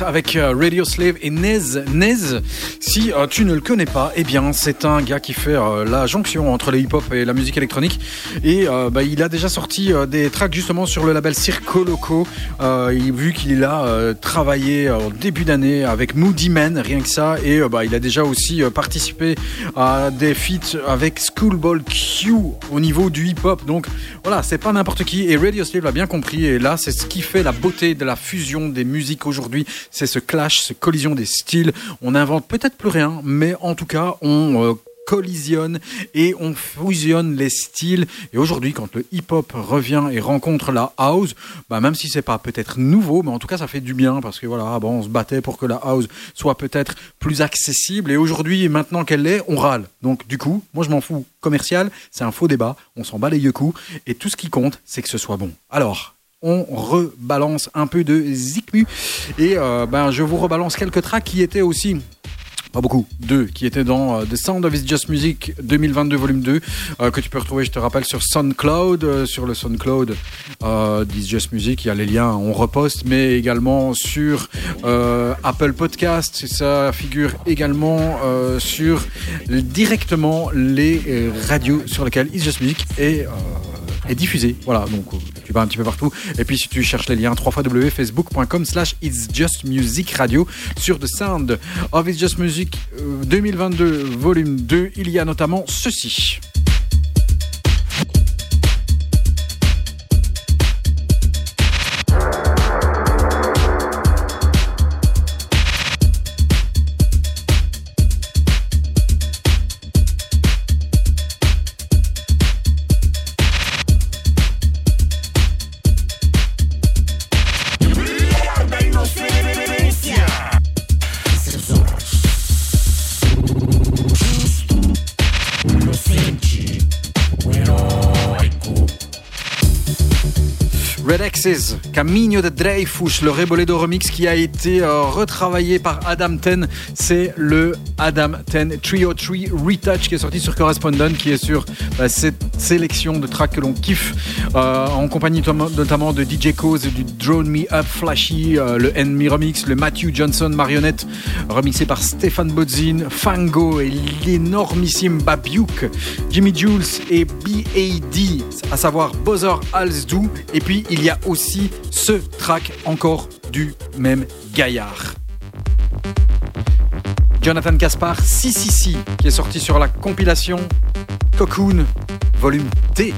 avec euh, Radio Slave et Nez. Nez, si euh, tu ne le connais pas, eh bien c'est un gars qui fait euh, la jonction entre le hip-hop et la musique électronique. Et bah, il a déjà sorti des tracks justement sur le label Circo Loco. Euh, vu qu'il a euh, travaillé euh, en début d'année avec Moody Man, rien que ça. Et bah, il a déjà aussi participé à des feats avec Schoolboy Q au niveau du hip-hop. Donc voilà, c'est pas n'importe qui. Et Radio Slave l'a bien compris. Et là, c'est ce qui fait la beauté de la fusion des musiques aujourd'hui. C'est ce clash, ce collision des styles. On n'invente peut-être plus rien, mais en tout cas, on collisionne et on fusionne les styles. Et aujourd'hui, quand le hip-hop revient et rencontre la house, bah même si c'est pas peut-être nouveau, mais en tout cas, ça fait du bien parce que voilà, on se battait pour que la house soit peut-être plus accessible. Et aujourd'hui, maintenant qu'elle l'est, on râle. Donc, du coup, moi, je m'en fous. Commercial, c'est un faux débat. On s'en bat les yeux. Et tout ce qui compte, c'est que ce soit bon. Alors, on rebalance un peu de Zikmu et euh, ben, je vous rebalance quelques tracks qui étaient aussi pas beaucoup, deux, qui étaient dans euh, The Sound of It's Just Music 2022 volume 2, euh, que tu peux retrouver, je te rappelle, sur SoundCloud, euh, sur le SoundCloud euh, Just Music, il y a les liens, on reposte, mais également sur Apple Podcast, ça figure également sur directement les radios sur lesquelles It's Just Music est... est diffusé. Voilà, donc un petit peu partout. Et puis si tu cherches les liens, www.facebook.com slash It's Just Music Radio sur The Sound of It's Just Music euh, 2022 volume 2, il y a notamment ceci. Red X's, Camino de Dreyfus, le Reboledo remix qui a été euh, retravaillé par Adam Ten. C'est le Adam Ten Trio 3 Retouch qui est sorti sur Correspondent, qui est sur bah, cette sélection de tracks que l'on kiffe, euh, en compagnie notamment- de DJ Cause, du Drone Me Up Flashy, euh, le Enemy Remix, le Matthew Johnson Marionnette, remixé par Stéphane Bodzin, Fango et l'énormissime Babiuk, Jimmy Jules et B.A.D., à savoir Bozor Alsdou. Et puis il y a aussi ce track encore du même gaillard. Jonathan Caspar, si si si, qui est sorti sur la compilation Cocoon, volume T.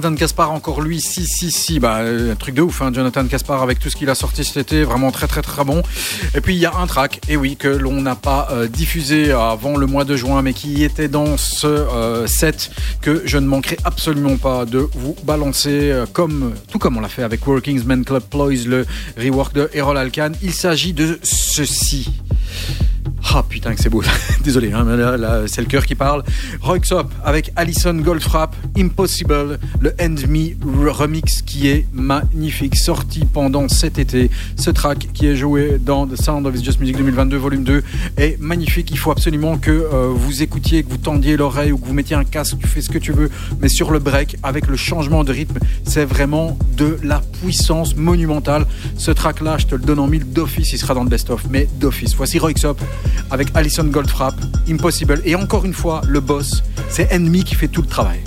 Jonathan Caspar, encore lui, si, si, si, bah, euh, un truc de ouf, hein, Jonathan Caspar, avec tout ce qu'il a sorti cet été, vraiment très, très, très bon. Et puis, il y a un track, et oui, que l'on n'a pas euh, diffusé avant le mois de juin, mais qui était dans ce euh, set, que je ne manquerai absolument pas de vous balancer, comme, tout comme on l'a fait avec Workings Men Club Ploys, le rework de Errol Alkan. Il s'agit de ceci. Ah putain que c'est beau. Désolé, hein, là, c'est le cœur qui parle. Royksop avec Alison Goldfrapp, Impossible, le End Me remix qui est magnifique, sorti pendant cet été. Ce track qui est joué dans The Sound of It's Just Music 2022 volume 2 est magnifique. Il faut absolument que euh, vous écoutiez, que vous tendiez l'oreille ou que vous mettiez un casque, tu fais ce que tu veux, mais sur le break avec le changement de rythme, c'est vraiment de la puissance monumentale. Ce track là, je te le donne en mille d'office, il sera dans le best-of, mais d'office. Voici Royksop avec Alison Goldfrapp, Impossible. Et encore une fois, le boss, c'est Enemy qui fait tout le travail.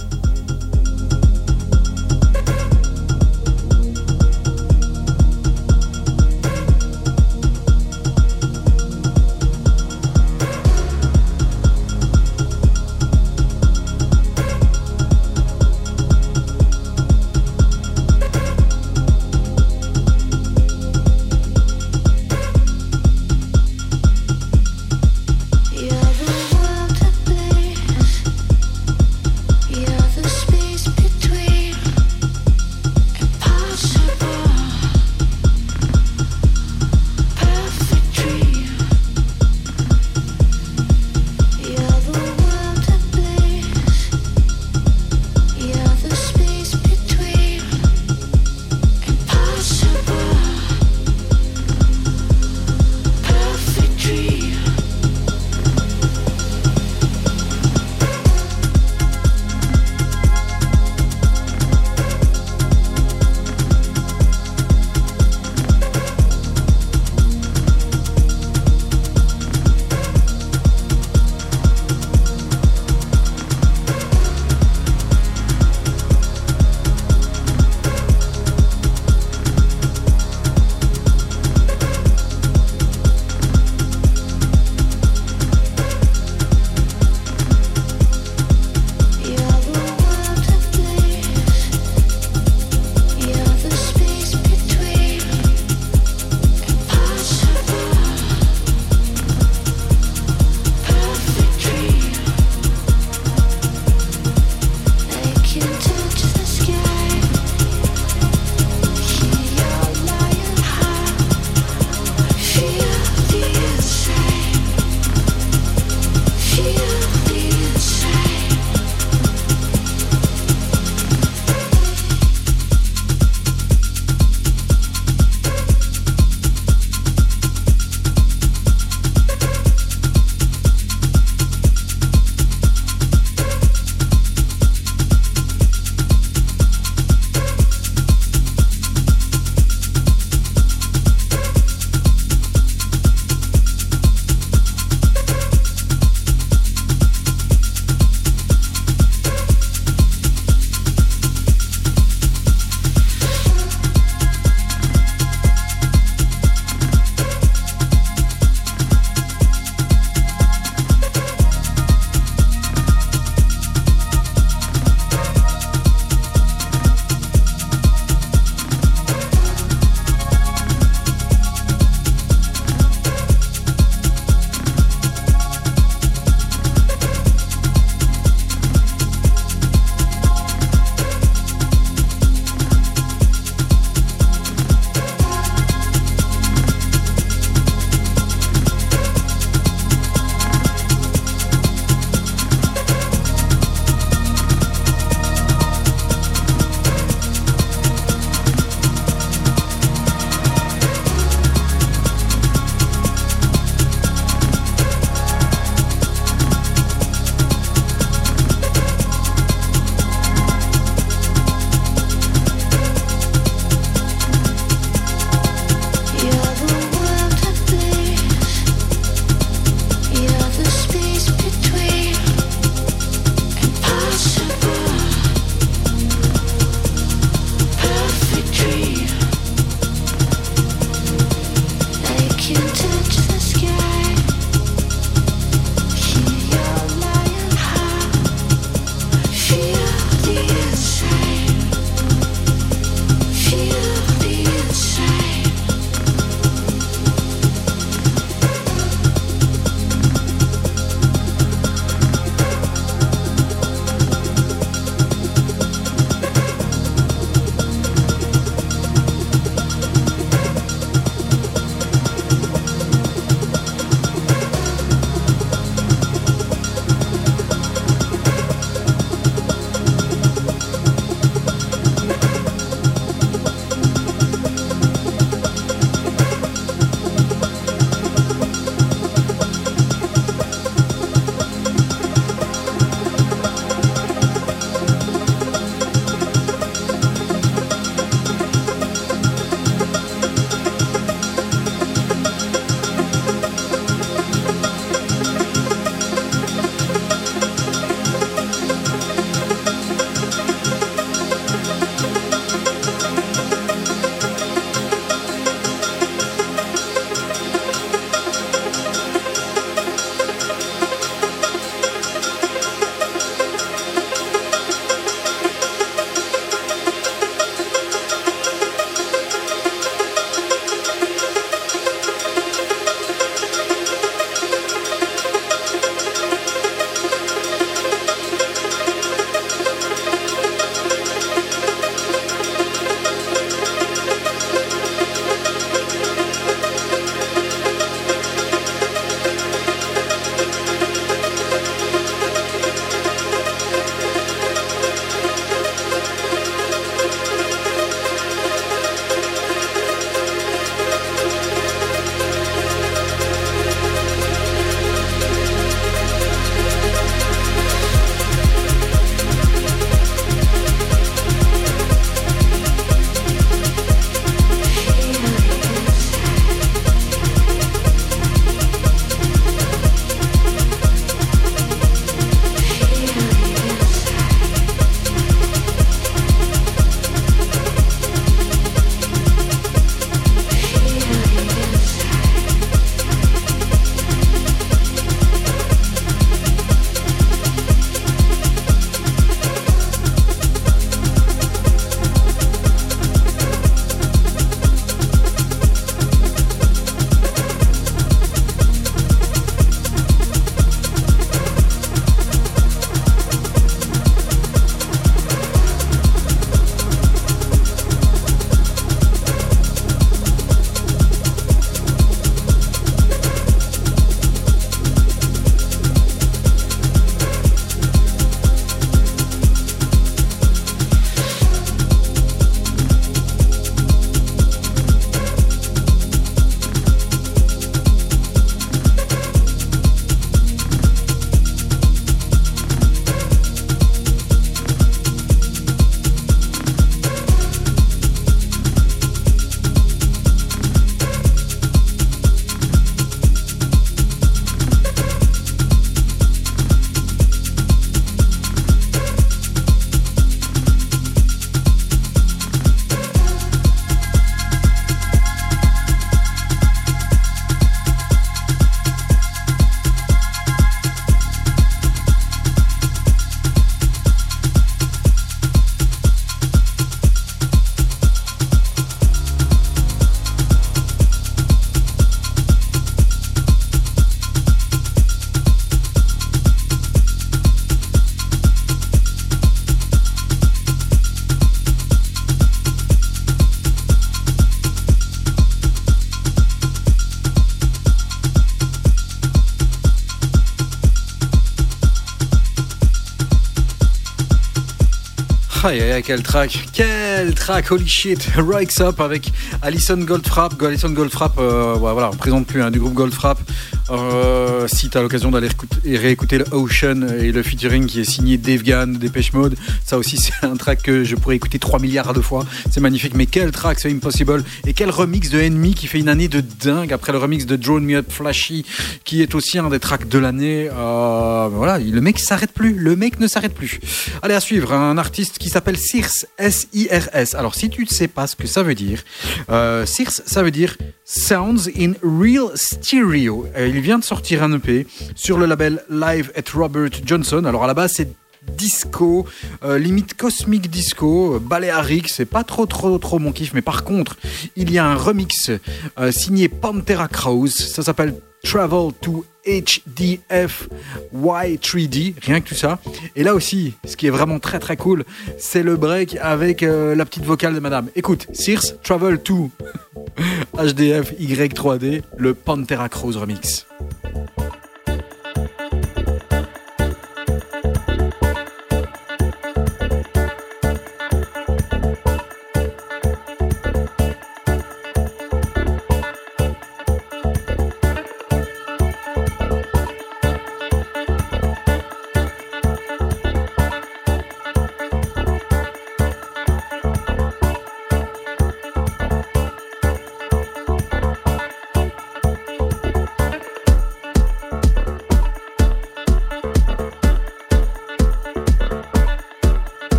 Aïe, aïe, quel track, quel track, holy shit, Rikes Up avec Alison Goldfrapp. Alison Goldfrapp, euh, voilà, on présente plus hein, du groupe Goldfrapp. Euh, si tu as l'occasion d'aller réécouter- le Ocean et le featuring qui est signé Dave Gann, Dépêche Mode, ça aussi c'est un track que je pourrais écouter 3 milliards de fois. C'est magnifique, mais quel track, c'est Impossible. Et quel remix de Enemy qui fait une année de dingue après le remix de Drone Me Up Flashy qui est aussi un des tracks de l'année. Euh, voilà, le mec s'arrête plus, le mec ne s'arrête plus. Allez, à suivre, un artiste qui s'appelle Circe, S-I-R-S. Alors, si tu ne sais pas ce que ça veut dire, euh, Circe, ça veut dire Sounds in Real Stereo. Il vient de sortir un EP sur le label Live at Robert Johnson. Alors, à la base, c'est disco, euh, limite cosmique disco, euh, baléarique, c'est pas trop trop trop mon kiff, mais par contre, il y a un remix euh, signé Pantera Kraus, ça s'appelle Travel to HDF Y3D, rien que tout ça. Et là aussi, ce qui est vraiment très très cool, c'est le break avec la petite vocale de madame. Écoute, Circe, Travel to HDF Y3D, le Pantera Kraus remix.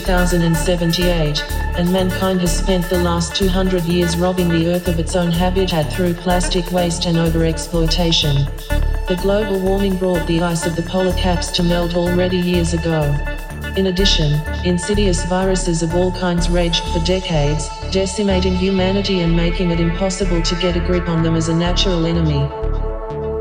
2078, and mankind has spent the last 200 years robbing the Earth of its own habitat through plastic waste and overexploitation. The global warming brought the ice of the polar caps to melt already years ago. In addition, insidious viruses of all kinds raged for decades, decimating humanity and making it impossible to get a grip on them as a natural enemy.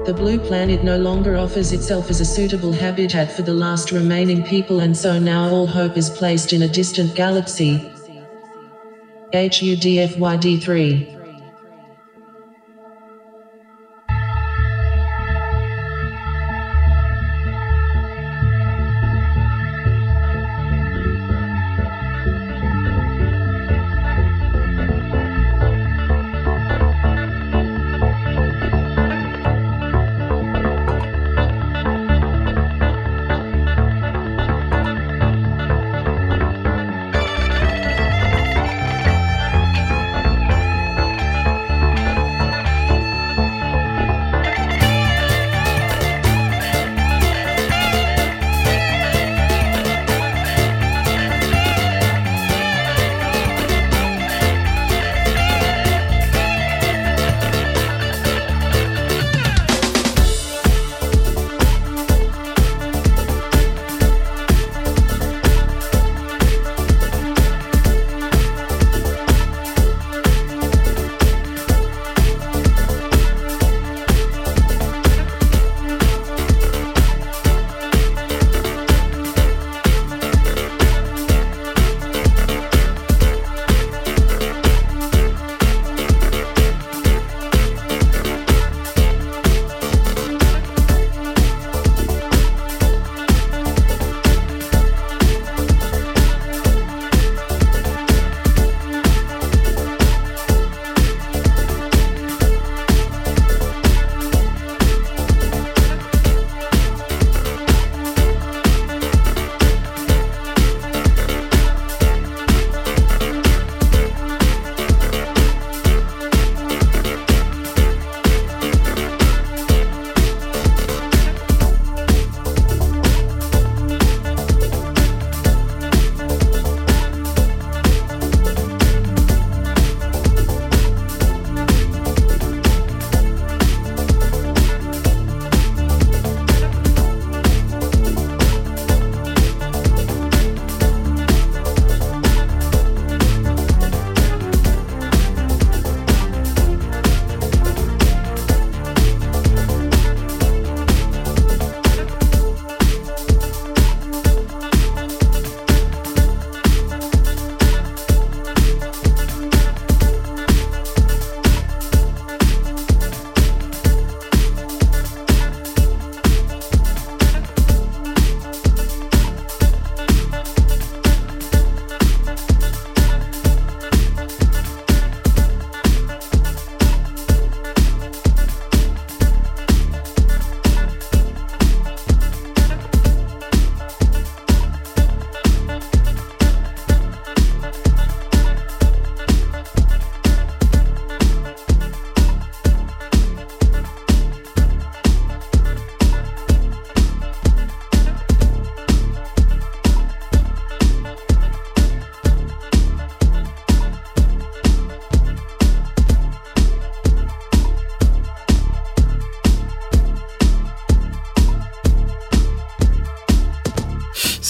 The blue planet no longer offers itself as a suitable habitat for the last remaining people, and so now all hope is placed in a distant galaxy. HUDFYD3.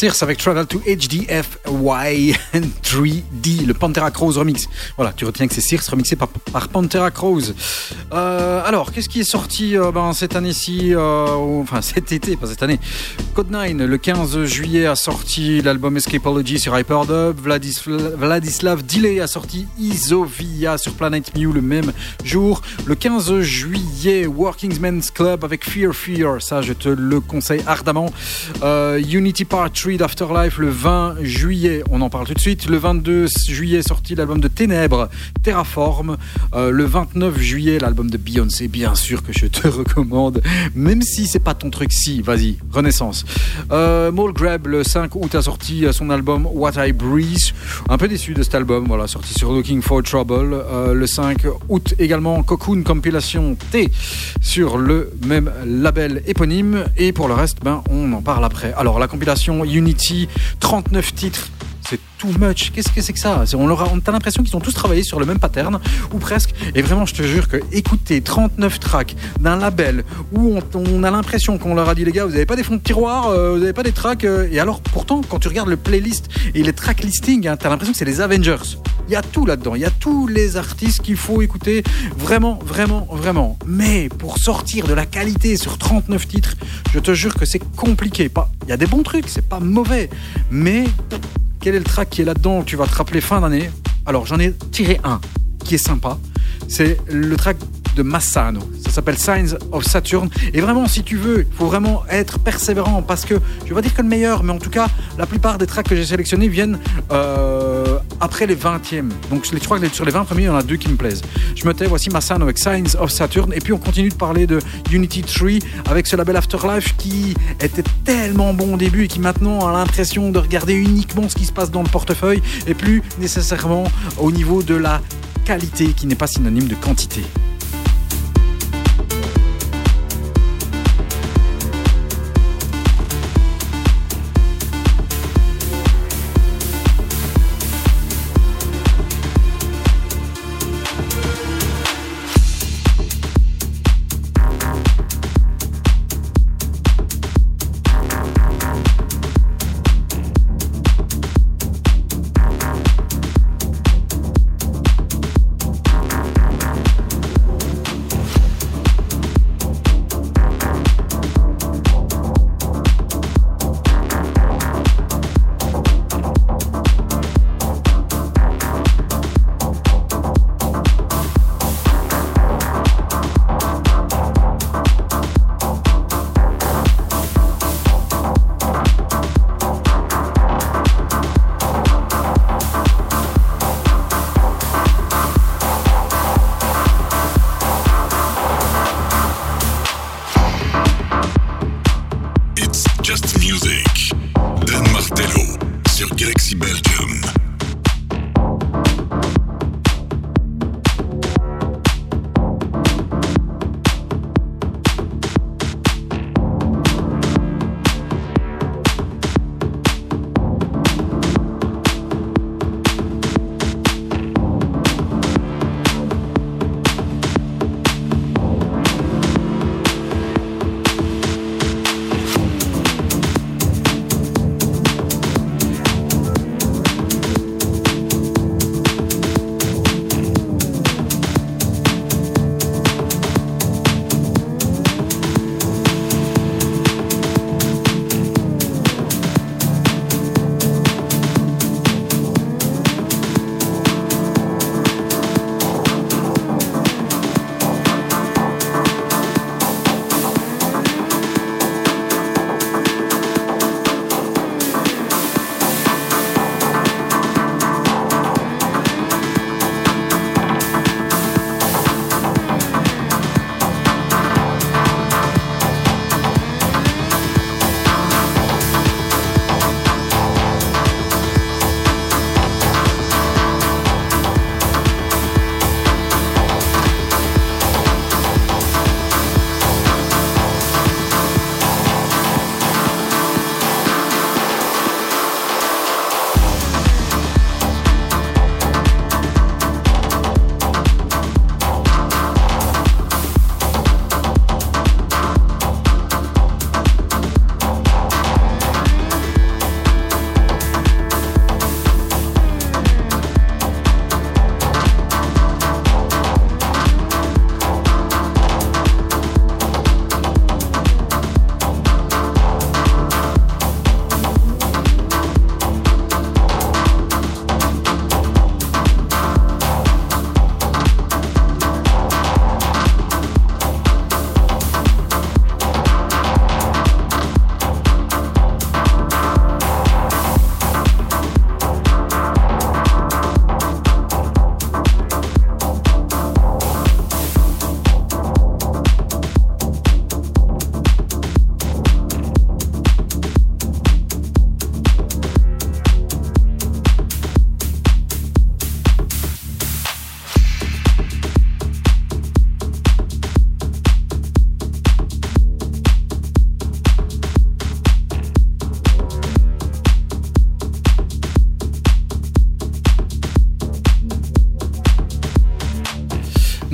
Circe avec Travel to HDFY 3D, le Pantera Crows remix. Voilà, tu retiens que c'est Circe remixé par, par Pantera Crows. Euh, alors, qu'est-ce qui est sorti euh, ben, cette année-ci, euh, enfin cet été, pas cette année Code 9, le 15 juillet, a sorti l'album Escapology sur Hyperdub. Vladisla- Vladislav Delay a sorti Isovia sur Planet Mew le même jour. Le 15 juillet, Working Men's Club avec Fear Fear, ça je te le conseille ardemment. Unity Part 3 d'Afterlife le 20 juillet, on en parle tout de suite. Le 22 juillet, sorti l'album de Ténèbres, Terraform. Le 29 juillet, l'album de Beyoncé, bien sûr que je te recommande, même si c'est pas ton truc, si, vas-y, Renaissance. Euh, Mole Grab, le 5 août, a sorti son album What I Breathe. Un peu déçu de cet album, voilà, sorti sur Looking for Trouble. Euh, le 5 août également, Cocoon Compilation T sur le même label éponyme. Et pour le reste, ben, on en parle après. Alors, la compilation Unity, 39 titres. C'est too much. Qu'est-ce que c'est que ça? On a, on a l'impression qu'ils ont tous travaillé sur le même pattern, ou presque. Et vraiment, je te jure que écouter 39 tracks d'un label où on, a l'impression qu'on leur a dit les gars, vous n'avez pas des fonds de tiroir, euh, vous n'avez pas des tracks. euh, et alors, pourtant, quand tu regardes le playlist et les track listings, hein, t'as l'impression que c'est les Avengers. Il y a tout là-dedans. Il y a tous les artistes qu'il faut écouter. Vraiment, vraiment, vraiment. Mais pour sortir de la qualité sur 39 titres, je te jure que c'est compliqué. Il y a des bons trucs, c'est pas mauvais. Mais quel est le track qui est là-dedans tu vas te rappeler fin d'année. Alors j'en ai tiré un qui est sympa. C'est le track de Massano. Ça s'appelle Signs of Saturn. Et vraiment, si tu veux, il faut vraiment être persévérant parce que je vais pas dire que le meilleur, mais en tout cas, la plupart des tracks que j'ai sélectionnés viennent euh, après les 20e. Donc je crois que sur les 20 premiers, il y en a deux qui me plaisent. Je me tais, voici Massano avec Signs of Saturn. Et puis on continue de parler de Unity 3 avec ce label Afterlife qui était tellement bon au début et qui maintenant a l'impression de regarder uniquement ce qui se passe dans le portefeuille et plus nécessairement au niveau de la qualité qui n'est pas synonyme de quantité.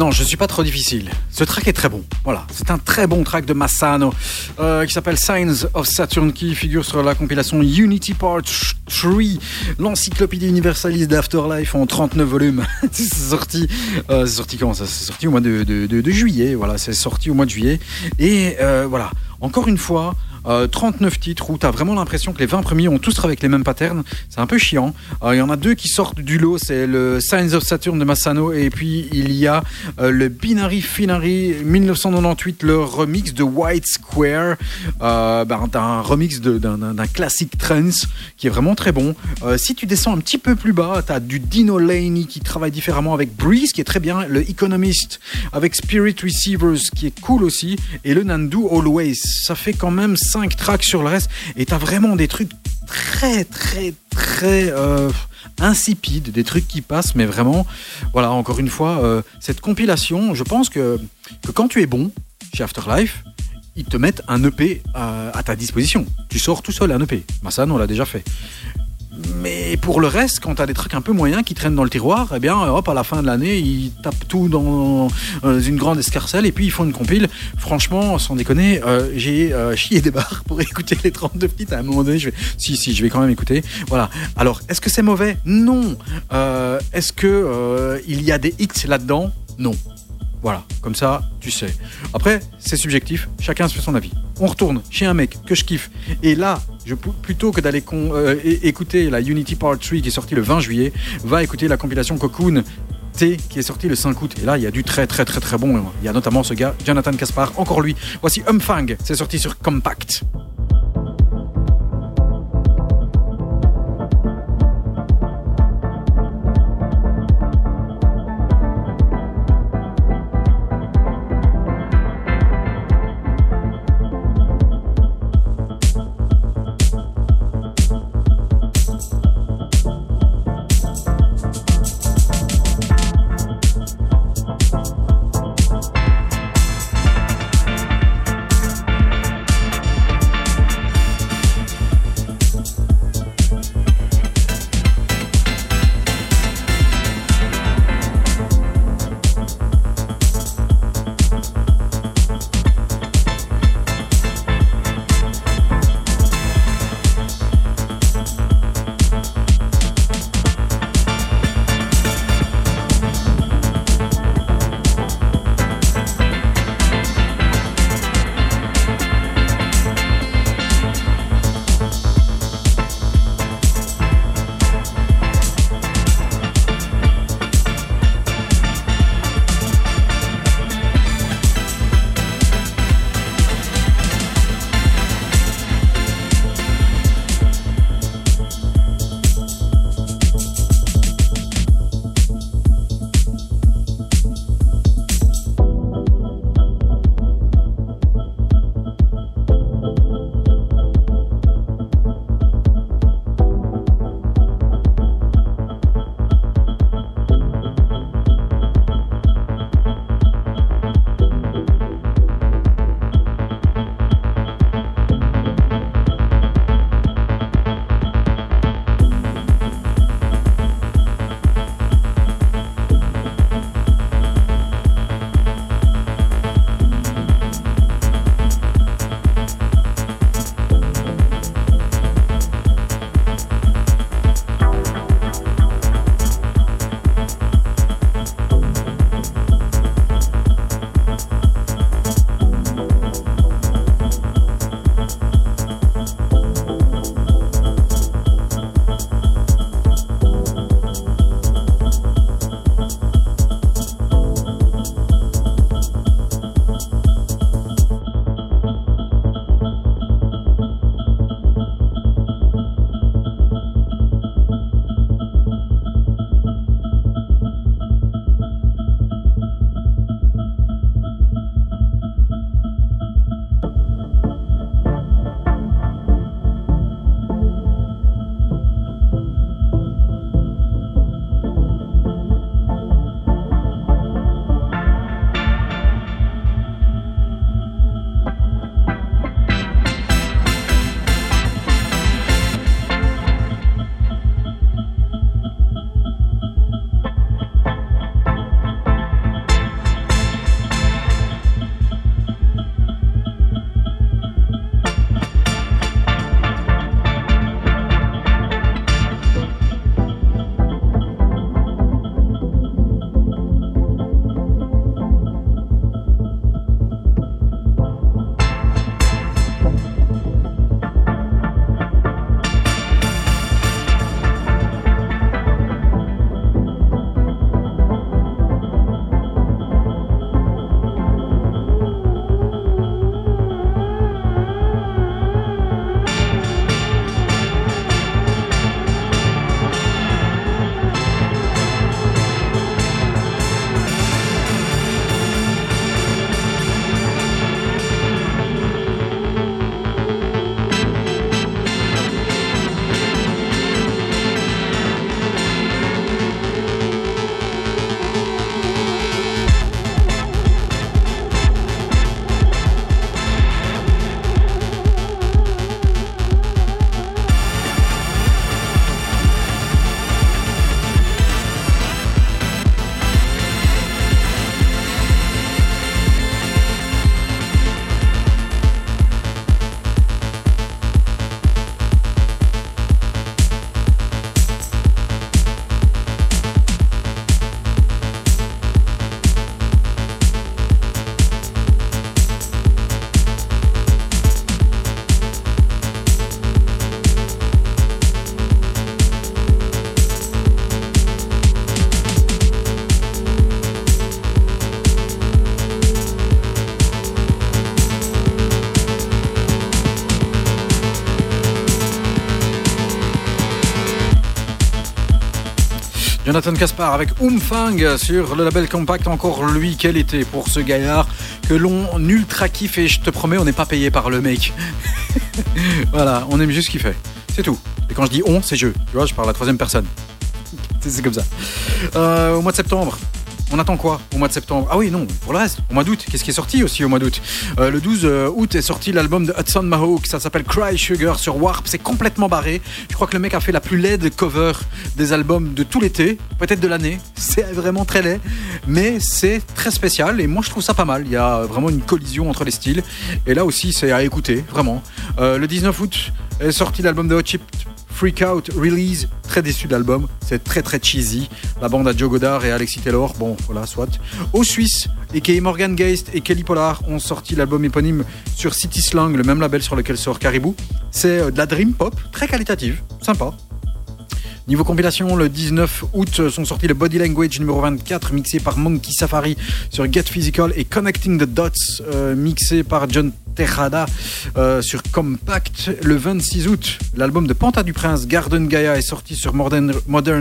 Non, je suis pas trop difficile. Ce track est très bon. Voilà, c'est un très bon track de Massano euh, qui s'appelle Signs of Saturn qui figure sur la compilation Unity Part 3, l'encyclopédie universaliste d'Afterlife en 39 volumes. c'est sorti, euh, c'est sorti comment ça? C'est sorti au mois de juillet. Voilà, c'est sorti au mois de juillet. Et euh, voilà, encore une fois. Euh, 39 titres où tu as vraiment l'impression que les 20 premiers ont tous avec les mêmes patterns. C'est un peu chiant. Euh, Il y en a deux qui sortent du lot. C'est le Signs of Saturn de Massano et puis il y a euh, le Binary Finary 1998, le remix de White Square. Euh, ben, t'as un remix d'un classique trance qui est vraiment très bon. Euh, si tu descends un petit peu plus bas, tu as du Dino Laney qui travaille différemment avec Breeze qui est très bien, le Economist avec Spirit Receivers qui est cool aussi et le Nandu Always. Ça fait quand même 5 tracks sur le reste et tu as vraiment des trucs très très très euh, insipides, des trucs qui passent mais vraiment voilà encore une fois euh, cette compilation, je pense que, que quand tu es bon chez Afterlife, ils te mettent un EP à, à ta disposition. Tu sors tout seul un EP. Massan, on l'a déjà fait. Mais pour le reste, quand tu as des trucs un peu moyens qui traînent dans le tiroir, eh bien, hop, à la fin de l'année, ils tapent tout dans euh, une grande escarcelle et puis ils font une compile. Franchement, sans déconner, euh, j'ai euh, chié des barres pour écouter les 32 petites. À un moment donné, je vais, si, si, je vais quand même écouter. Voilà. Alors, est-ce que c'est mauvais? Non. Est-ce que il y a des hits là-dedans? Non. Voilà, comme ça, tu sais. Après, c'est subjectif, chacun se fait son avis. On retourne chez un mec que je kiffe. Et là, plutôt que d'aller euh, écouter la Unity Part 3 qui est sortie le 20 juillet, va écouter la compilation Cocoon T qui est sortie le 5 août. Et là, il y a du très très très très bon. Il y a notamment ce gars, Jonathan Caspar, encore lui. Voici Umfang, c'est sorti sur Compact. Jonathan Caspar avec Oomfang sur le label Compact. Encore lui, quel été pour ce gaillard que l'on ultra kiffe et je te promets, on n'est pas payé par le mec. voilà, on aime juste ce qu'il fait. C'est tout. Et quand je dis on, c'est je. Tu vois, je parle à la troisième personne. C'est c'est comme ça. Euh, au mois de septembre, on attend quoi au mois de septembre? Ah oui, non, pour le reste, au mois d'août, qu'est-ce qui est sorti aussi au mois d'août? Euh, Le 12 août est sorti l'album de Hudson Mahawk, ça s'appelle Cry Sugar sur Warp, c'est complètement barré. Je crois que le mec a fait la plus laide cover des albums de tout l'été, peut-être de l'année. C'est vraiment très laid, mais c'est très spécial et moi je trouve ça pas mal. Il y a vraiment une collision entre les styles et là aussi c'est à écouter, vraiment. Euh, le 19 août est sorti l'album de Hot Chip Freak Out Release, très déçu de l'album, c'est très très cheesy. La bande à Joe Godard et Alexis Taylor, bon voilà, soit. Aux Suisses, et Morgan Geist et Kelly Pollard ont sorti l'album éponyme sur City Slang, le même label sur lequel sort Caribou. C'est euh, de la dream pop, très qualitative, sympa. Niveau compilation, le 19 août sont sortis le Body Language numéro 24 mixé par Monkey Safari sur Get Physical et Connecting the Dots euh, mixé par John Euh, sur Compact. Le 26 août, l'album de Panta du Prince Garden Gaia est sorti sur Modern,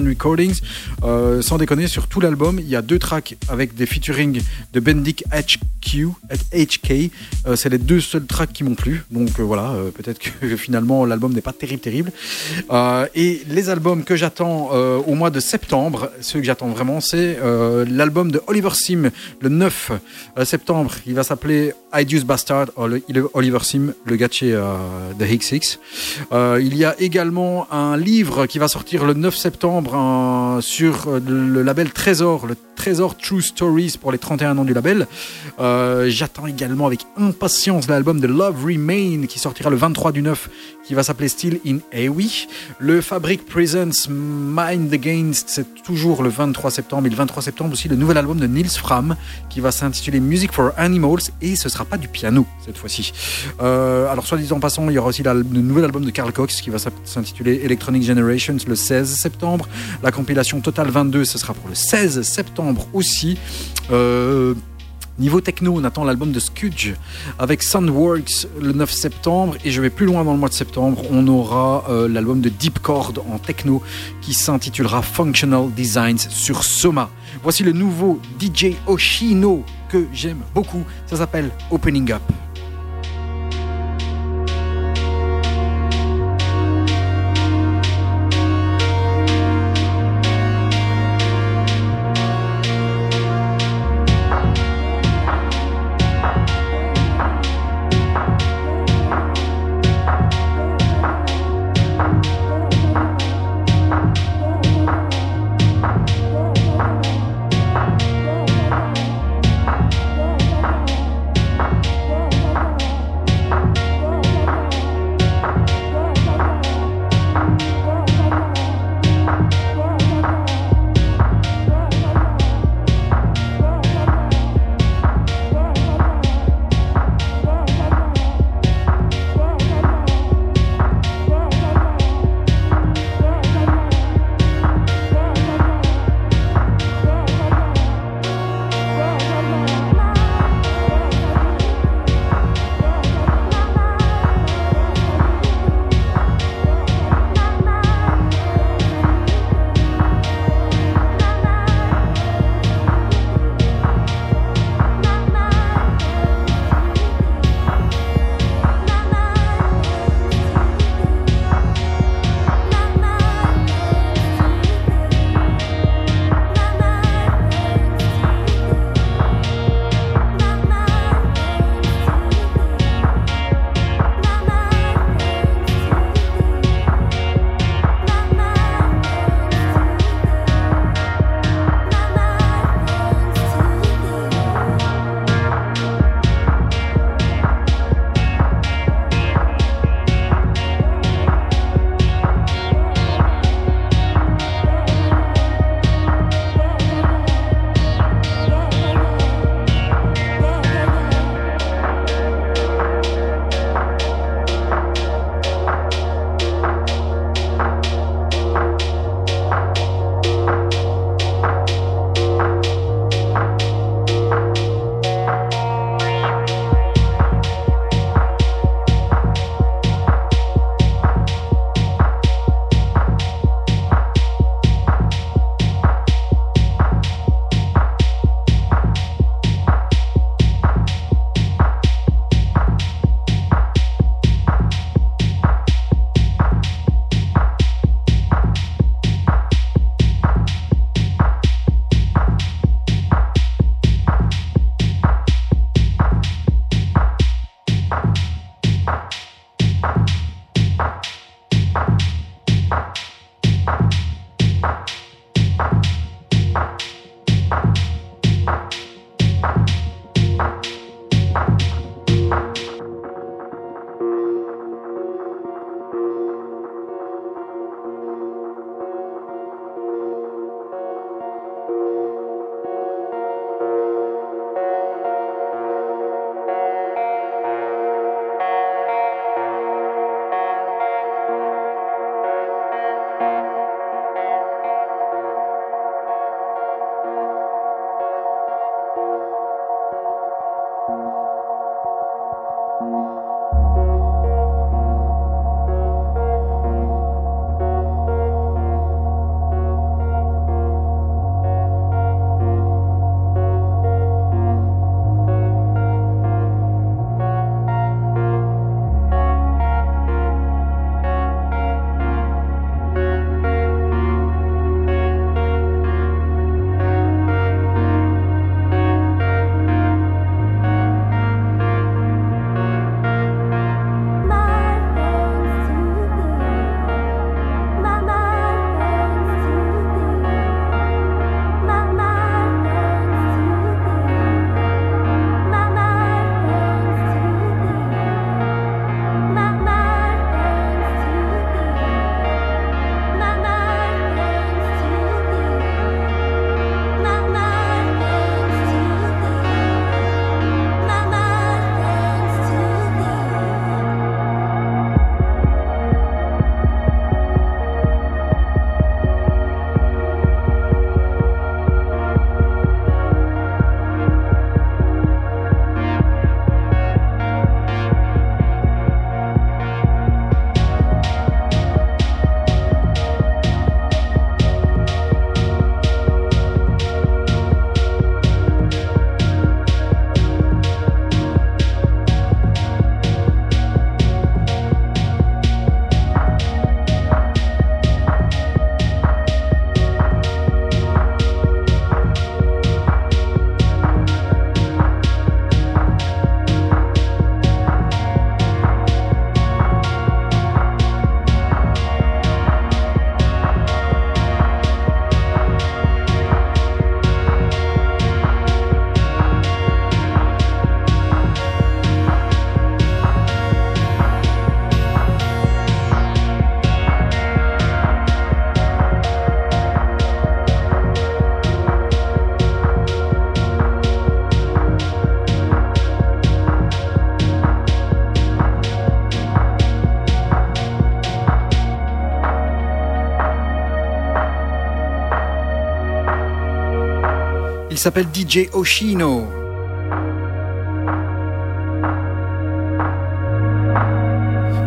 Recordings. Euh, sans déconner, sur tout l'album, il y a deux tracks avec des featuring de Bendik HQ, HK. Euh, C'est les deux seuls tracks qui m'ont plu. Donc voilà, peut-être que finalement l'album n'est pas terrible, terrible. Et les albums que j'attends au mois de septembre, ceux que j'attends vraiment, c'est l'album de Oliver Sim le 9 septembre. Il va s'appeler Idious Bastard, oh, Oliver Sim, le gars de chez euh, The Hick Six. Euh, il y a également un livre qui va sortir le 9 septembre euh, sur euh, le label Trésor, le Trésor True Stories pour les 31 ans du label. Euh, J'attends également avec impatience l'album de Love Remain qui sortira le 23 du 9 qui va s'appeler Still in Awi. Le Fabric Presents Mind Against, c'est toujours le 23 septembre. Et le 23 septembre aussi le nouvel album de Nils Fram qui va s'intituler Music for Animals et ce sera pas du piano cette Euh, alors soit dit en passant, il y aura aussi le nouvel album de Carl Cox qui va s'intituler Electronic Generations le 16 septembre. La compilation Total 22, ce sera pour le 16 septembre aussi. Euh, Niveau techno, on attend l'album de Skudge avec Soundworks le 9 septembre et je vais plus loin dans le mois de septembre, on aura euh, l'album de Deep Chord en techno qui s'intitulera Functional Designs sur Soma. Voici le nouveau DJ Oshino que j'aime beaucoup, ça s'appelle Opening Up. S'appelle DJ Oshino.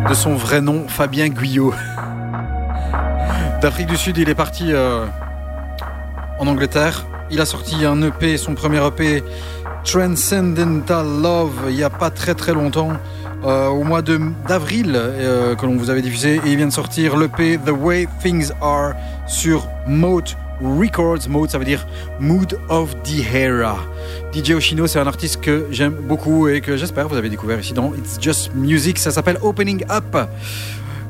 De son vrai nom, Fabien Guyot. D'Afrique du Sud, il est parti euh, en Angleterre. Il a sorti un EP, son premier EP, Transcendental Love, il n'y a pas très très longtemps. euh, au mois d'avril euh, que l'on vous avait diffusé et il vient de sortir l'EP The Way Things Are sur Moat Records. Moat ça veut dire Mood of the Era. DJ Oshino c'est un artiste que j'aime beaucoup et que j'espère vous avez découvert ici dans It's Just Music. Ça s'appelle Opening Up.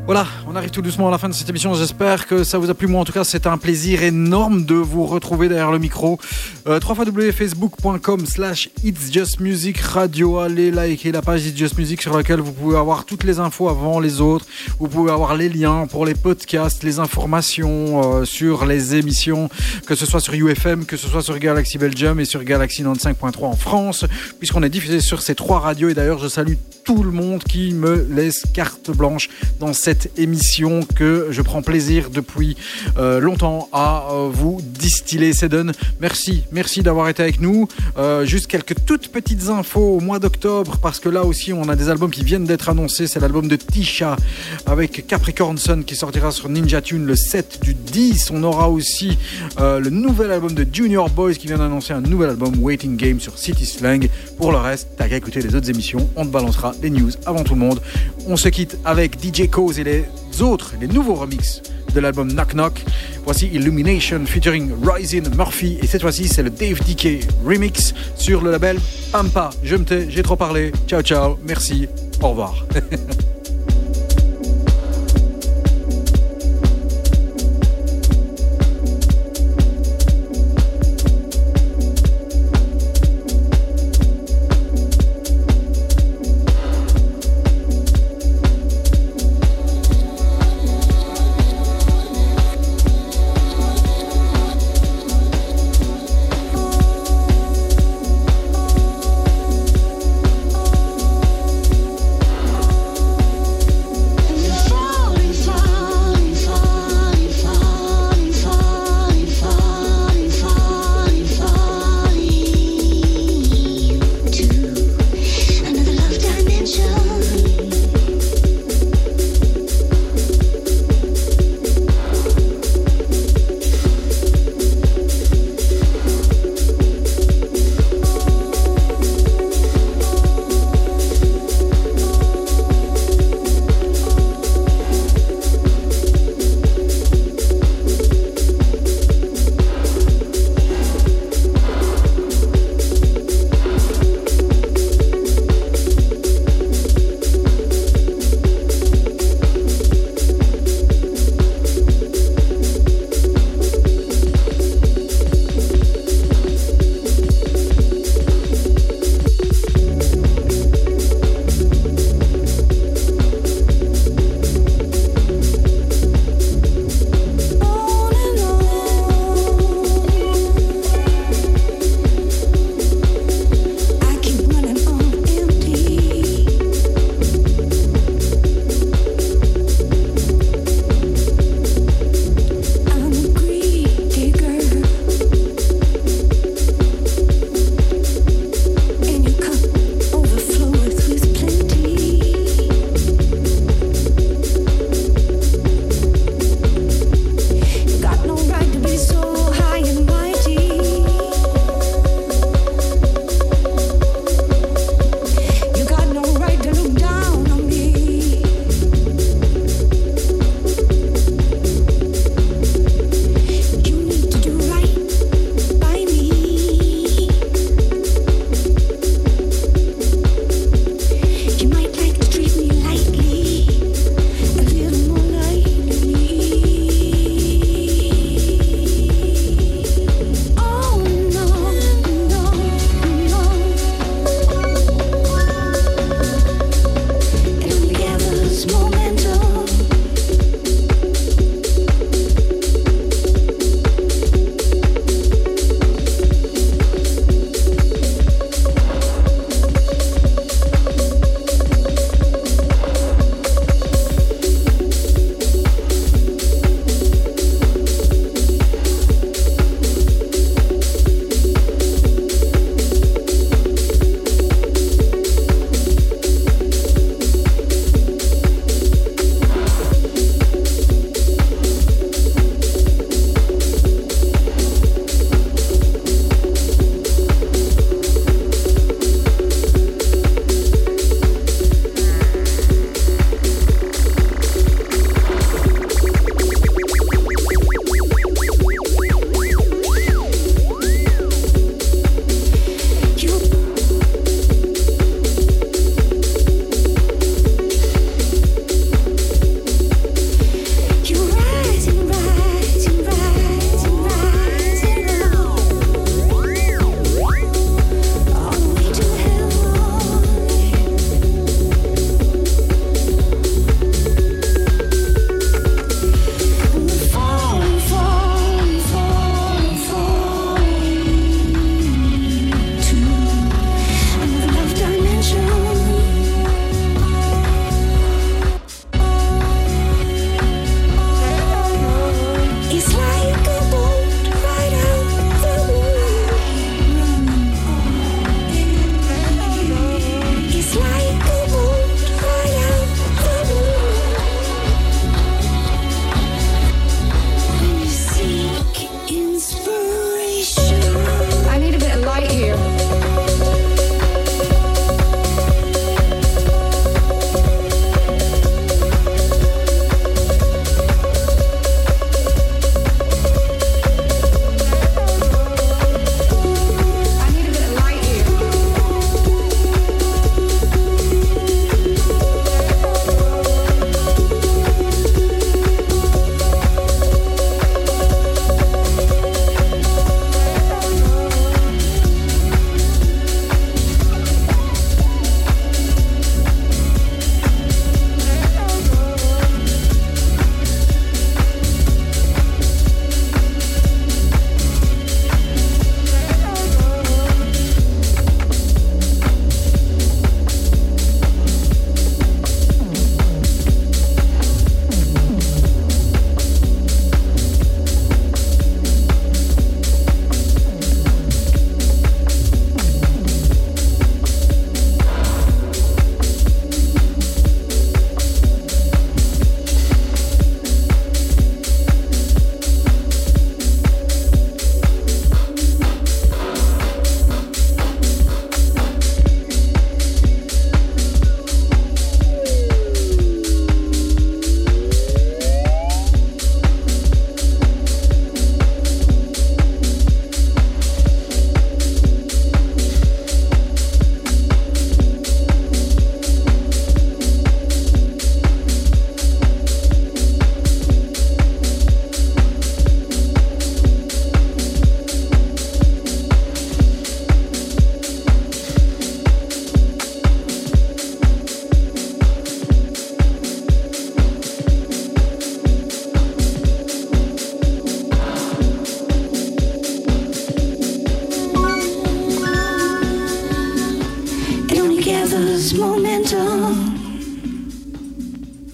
Voilà, on arrive tout doucement à la fin de cette émission. J'espère que ça vous a plu. Moi, en tout cas, c'est un plaisir énorme de vous retrouver derrière le micro. Euh, www.facebook.com slash It's Just Music Radio. Allez liker la page It's Just Music sur laquelle vous pouvez avoir toutes les infos avant les autres. Vous pouvez avoir les liens pour les podcasts, les informations euh, sur les émissions, que ce soit sur UFM, que ce soit sur Galaxy Belgium et sur Galaxy 95.3 en France, puisqu'on est diffusé sur ces trois radios. Et d'ailleurs, je salue tout le monde qui me laisse carte blanche dans cette émission que je prends plaisir depuis euh, longtemps à euh, vous distiller. Cédon, merci, merci d'avoir été avec nous. Euh, juste quelques toutes petites infos au mois d'octobre, parce que là aussi on a des albums qui viennent d'être annoncés. C'est l'album de Tisha avec Capricorn Sun qui sortira sur Ninja Tune le 7 du 10. On aura aussi le nouvel album de Junior Boys qui vient d'annoncer un nouvel album Waiting Game sur City Slang. Pour le reste, t'as qu'à écouter les autres émissions. On te balancera les news avant tout le monde. On se quitte avec DJ Cause et les autres, les nouveaux remixes de l'album Knock Knock. Voici Illumination featuring Rising Murphy et cette fois-ci c'est le Dave DK remix sur le label Pampa. Je me tais, j'ai trop parlé. Ciao ciao, merci, au revoir.